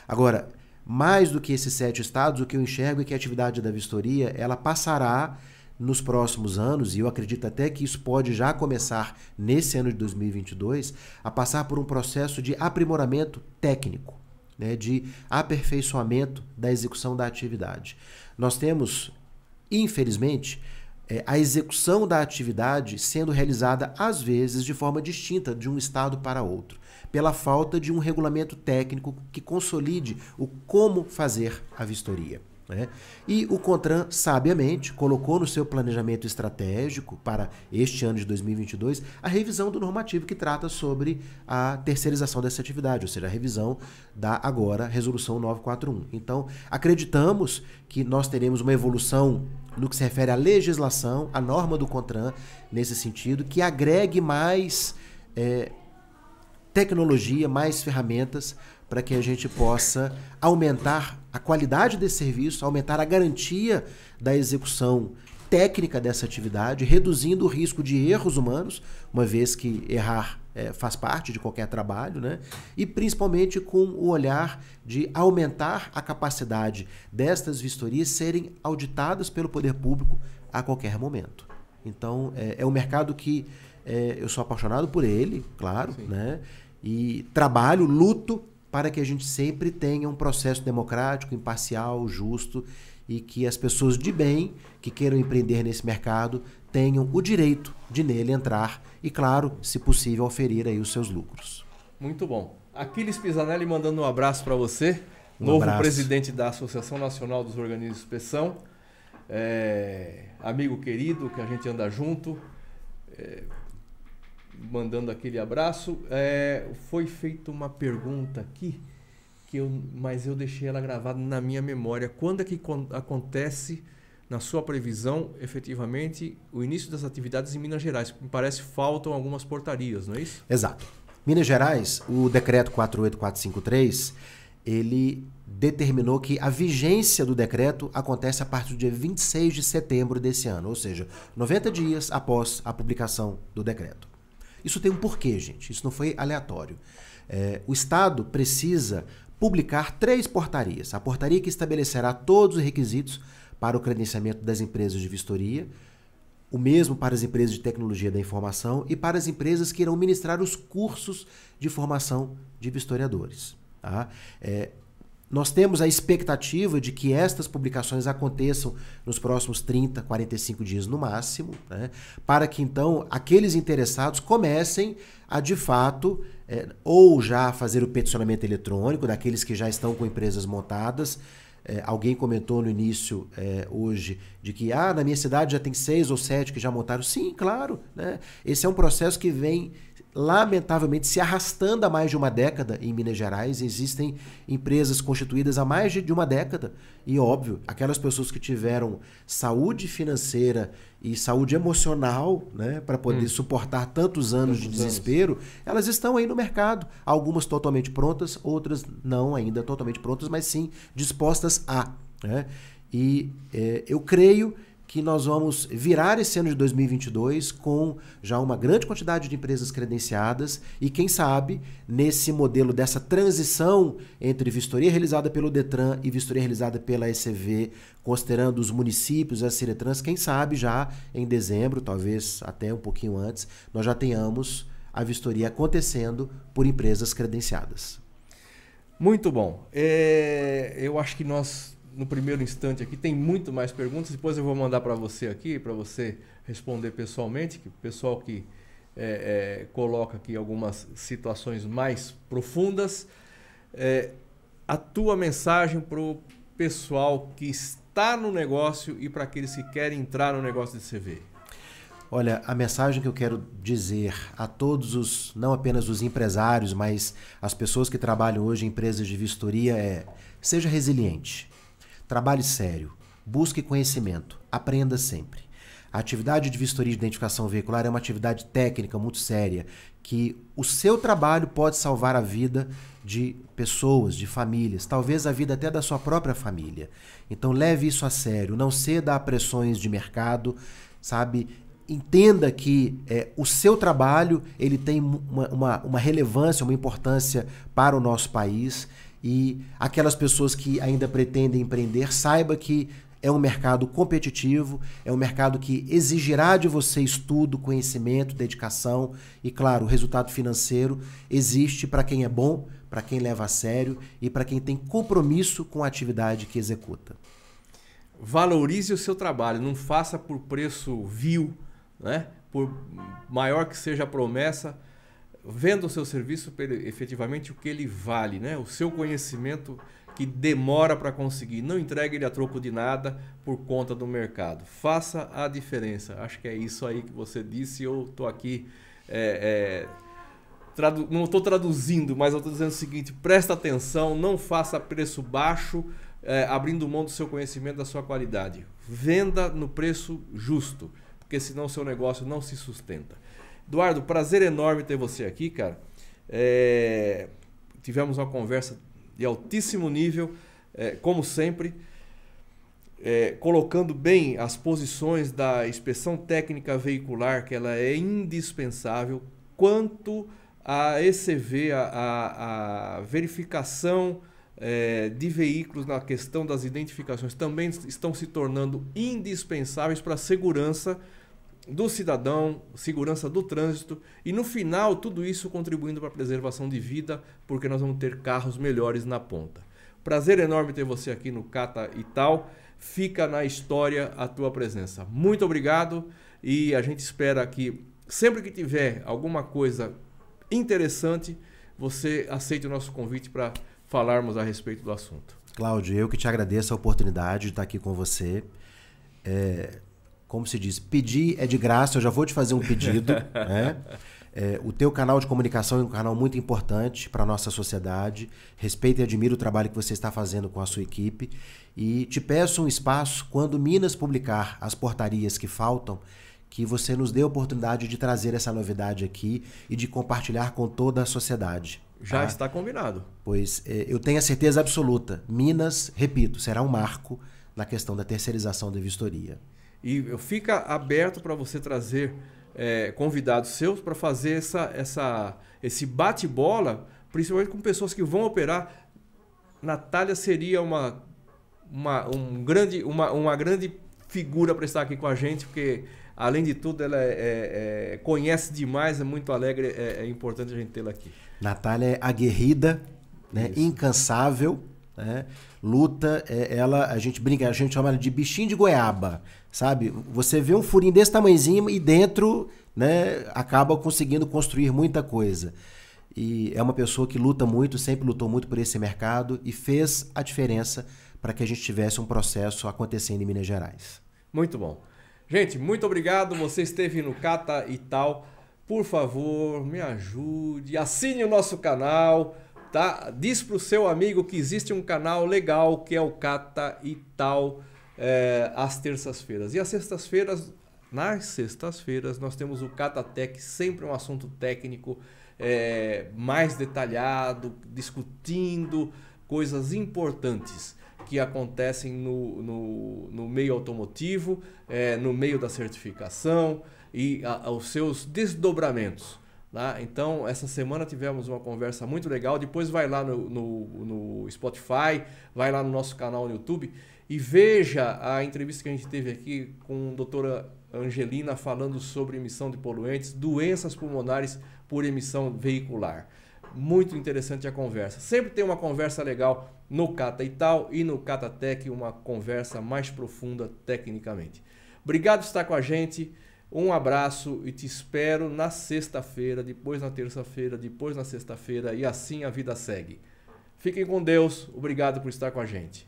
Agora, mais do que esses sete estados, o que eu enxergo é que a atividade da vistoria ela passará nos próximos anos, e eu acredito até que isso pode já começar nesse ano de 2022, a passar por um processo de aprimoramento técnico, né, de aperfeiçoamento da execução da atividade. Nós temos, infelizmente, é, a execução da atividade sendo realizada, às vezes, de forma distinta de um estado para outro, pela falta de um regulamento técnico que consolide o como fazer a vistoria. Né? E o CONTRAN, sabiamente, colocou no seu planejamento estratégico para este ano de 2022 a revisão do normativo que trata sobre a terceirização dessa atividade, ou seja, a revisão da agora Resolução 941. Então, acreditamos que nós teremos uma evolução no que se refere à legislação, à norma do CONTRAN, nesse sentido, que agregue mais é, tecnologia, mais ferramentas para que a gente possa aumentar a qualidade desse serviço, aumentar a garantia da execução técnica dessa atividade, reduzindo o risco de erros humanos, uma vez que errar é, faz parte de qualquer trabalho, né? e principalmente com o olhar de aumentar a capacidade destas vistorias serem auditadas pelo poder público a qualquer momento. Então, é, é um mercado que é, eu sou apaixonado por ele, claro, né? e trabalho, luto para que a gente sempre tenha um processo democrático, imparcial, justo e que as pessoas de bem que queiram empreender nesse mercado tenham o direito de nele entrar e, claro, se possível, oferir aí os seus lucros. Muito bom. Aquiles Pisanelli mandando um abraço para você, um novo abraço. presidente da Associação Nacional dos Organismos de Inspeção, é, amigo querido que a gente anda junto. É, mandando aquele abraço. É, foi feita uma pergunta aqui, que eu, mas eu deixei ela gravada na minha memória. Quando é que acontece, na sua previsão, efetivamente, o início das atividades em Minas Gerais? Me parece faltam algumas portarias, não é isso? Exato. Minas Gerais, o decreto 48453, ele determinou que a vigência do decreto acontece a partir do dia 26 de setembro desse ano, ou seja, 90 dias após a publicação do decreto. Isso tem um porquê, gente. Isso não foi aleatório. É, o Estado precisa publicar três portarias. A portaria que estabelecerá todos os requisitos para o credenciamento das empresas de vistoria, o mesmo para as empresas de tecnologia da informação e para as empresas que irão ministrar os cursos de formação de vistoriadores. Tá? É, nós temos a expectativa de que estas publicações aconteçam nos próximos 30, 45 dias no máximo, né? para que então aqueles interessados comecem a de fato é, ou já fazer o peticionamento eletrônico daqueles que já estão com empresas montadas. É, alguém comentou no início é, hoje de que ah, na minha cidade já tem seis ou sete que já montaram. Sim, claro. Né? Esse é um processo que vem lamentavelmente se arrastando há mais de uma década em Minas Gerais. Existem empresas constituídas há mais de uma década. E, óbvio, aquelas pessoas que tiveram saúde financeira e saúde emocional né, para poder hum. suportar tantos anos tantos de desespero, anos. elas estão aí no mercado. Algumas totalmente prontas, outras não ainda totalmente prontas, mas sim dispostas a. Né? E é, eu creio que nós vamos virar esse ano de 2022 com já uma grande quantidade de empresas credenciadas e, quem sabe, nesse modelo dessa transição entre vistoria realizada pelo Detran e vistoria realizada pela ECV, considerando os municípios, as Ciretrans, quem sabe já em dezembro, talvez até um pouquinho antes, nós já tenhamos a vistoria acontecendo por empresas credenciadas. Muito bom. É, eu acho que nós no primeiro instante aqui. Tem muito mais perguntas. Depois eu vou mandar para você aqui, para você responder pessoalmente, que o pessoal que é, é, coloca aqui algumas situações mais profundas. É, a tua mensagem para o pessoal que está no negócio e para aqueles que querem entrar no negócio de CV. Olha, a mensagem que eu quero dizer a todos os, não apenas os empresários, mas as pessoas que trabalham hoje em empresas de vistoria é: seja resiliente. Trabalhe sério, busque conhecimento, aprenda sempre. A atividade de vistoria de identificação veicular é uma atividade técnica muito séria, que o seu trabalho pode salvar a vida de pessoas, de famílias, talvez a vida até da sua própria família. Então leve isso a sério, não ceda a pressões de mercado, sabe? Entenda que é, o seu trabalho ele tem uma, uma, uma relevância, uma importância para o nosso país e aquelas pessoas que ainda pretendem empreender, saiba que é um mercado competitivo, é um mercado que exigirá de você estudo, conhecimento, dedicação e, claro, o resultado financeiro existe para quem é bom, para quem leva a sério e para quem tem compromisso com a atividade que executa. Valorize o seu trabalho, não faça por preço vil, né? por maior que seja a promessa, venda o seu serviço efetivamente o que ele vale, né? o seu conhecimento que demora para conseguir. Não entregue ele a troco de nada por conta do mercado. Faça a diferença. Acho que é isso aí que você disse. Eu estou aqui. É, é, tradu não estou traduzindo, mas eu estou dizendo o seguinte: presta atenção, não faça preço baixo, é, abrindo mão do seu conhecimento, da sua qualidade. Venda no preço justo, porque senão seu negócio não se sustenta. Eduardo, prazer enorme ter você aqui, cara. É, tivemos uma conversa de altíssimo nível, é, como sempre, é, colocando bem as posições da inspeção técnica veicular, que ela é indispensável, quanto a ECV, a, a, a verificação é, de veículos na questão das identificações também estão se tornando indispensáveis para a segurança do cidadão, segurança do trânsito e no final tudo isso contribuindo para a preservação de vida, porque nós vamos ter carros melhores na ponta. Prazer enorme ter você aqui no Cata e tal. Fica na história a tua presença. Muito obrigado e a gente espera que sempre que tiver alguma coisa interessante, você aceite o nosso convite para falarmos a respeito do assunto. Cláudio, eu que te agradeço a oportunidade de estar aqui com você. É, como se diz, pedir é de graça, eu já vou te fazer um pedido. (laughs) né? É, o teu canal de comunicação é um canal muito importante para a nossa sociedade. Respeito e admiro o trabalho que você está fazendo com a sua equipe. E te peço um espaço, quando Minas publicar as portarias que faltam, que você nos dê a oportunidade de trazer essa novidade aqui e de compartilhar com toda a sociedade. Já tá? está combinado. Pois é, eu tenho a certeza absoluta. Minas, repito, será um marco na questão da terceirização da vistoria. E fica aberto para você trazer é, convidados seus para fazer essa, essa, esse bate-bola, principalmente com pessoas que vão operar. Natália seria uma, uma, um grande, uma, uma grande figura para estar aqui com a gente, porque além de tudo ela é, é, é conhece demais, é muito alegre, é, é importante a gente tê-la aqui. Natália é aguerrida, né? incansável, né? luta, é, ela, a gente brinca, a gente chama ela de bichinho de goiaba, sabe? Você vê um furinho desse tamanhozinho e dentro, né, acaba conseguindo construir muita coisa. E é uma pessoa que luta muito, sempre lutou muito por esse mercado e fez a diferença para que a gente tivesse um processo acontecendo em Minas Gerais. Muito bom. Gente, muito obrigado. Você esteve no Cata e tal. Por favor, me ajude, assine o nosso canal tá? Diz pro seu amigo que existe um canal legal que é o Cata e tal é, às terças-feiras. E às sextas-feiras, nas sextas-feiras, nós temos o Catatec, sempre um assunto técnico é, mais detalhado, discutindo coisas importantes que acontecem no, no, no meio automotivo, é, no meio da certificação e a, os seus desdobramentos. Tá? Então, essa semana tivemos uma conversa muito legal. Depois vai lá no, no, no, Spotify, vai lá no nosso canal no YouTube e veja a entrevista que a gente teve aqui com a doutora Angelina falando sobre emissão de poluentes, doenças pulmonares por emissão veicular. Muito interessante a conversa. Sempre tem uma conversa legal no Cata e tal e no Catatec, uma conversa mais profunda tecnicamente. Obrigado por estar com a gente. Um abraço e te espero na sexta-feira, depois na terça-feira, depois na sexta-feira e assim a vida segue. Fiquem com Deus. Obrigado por estar com a gente.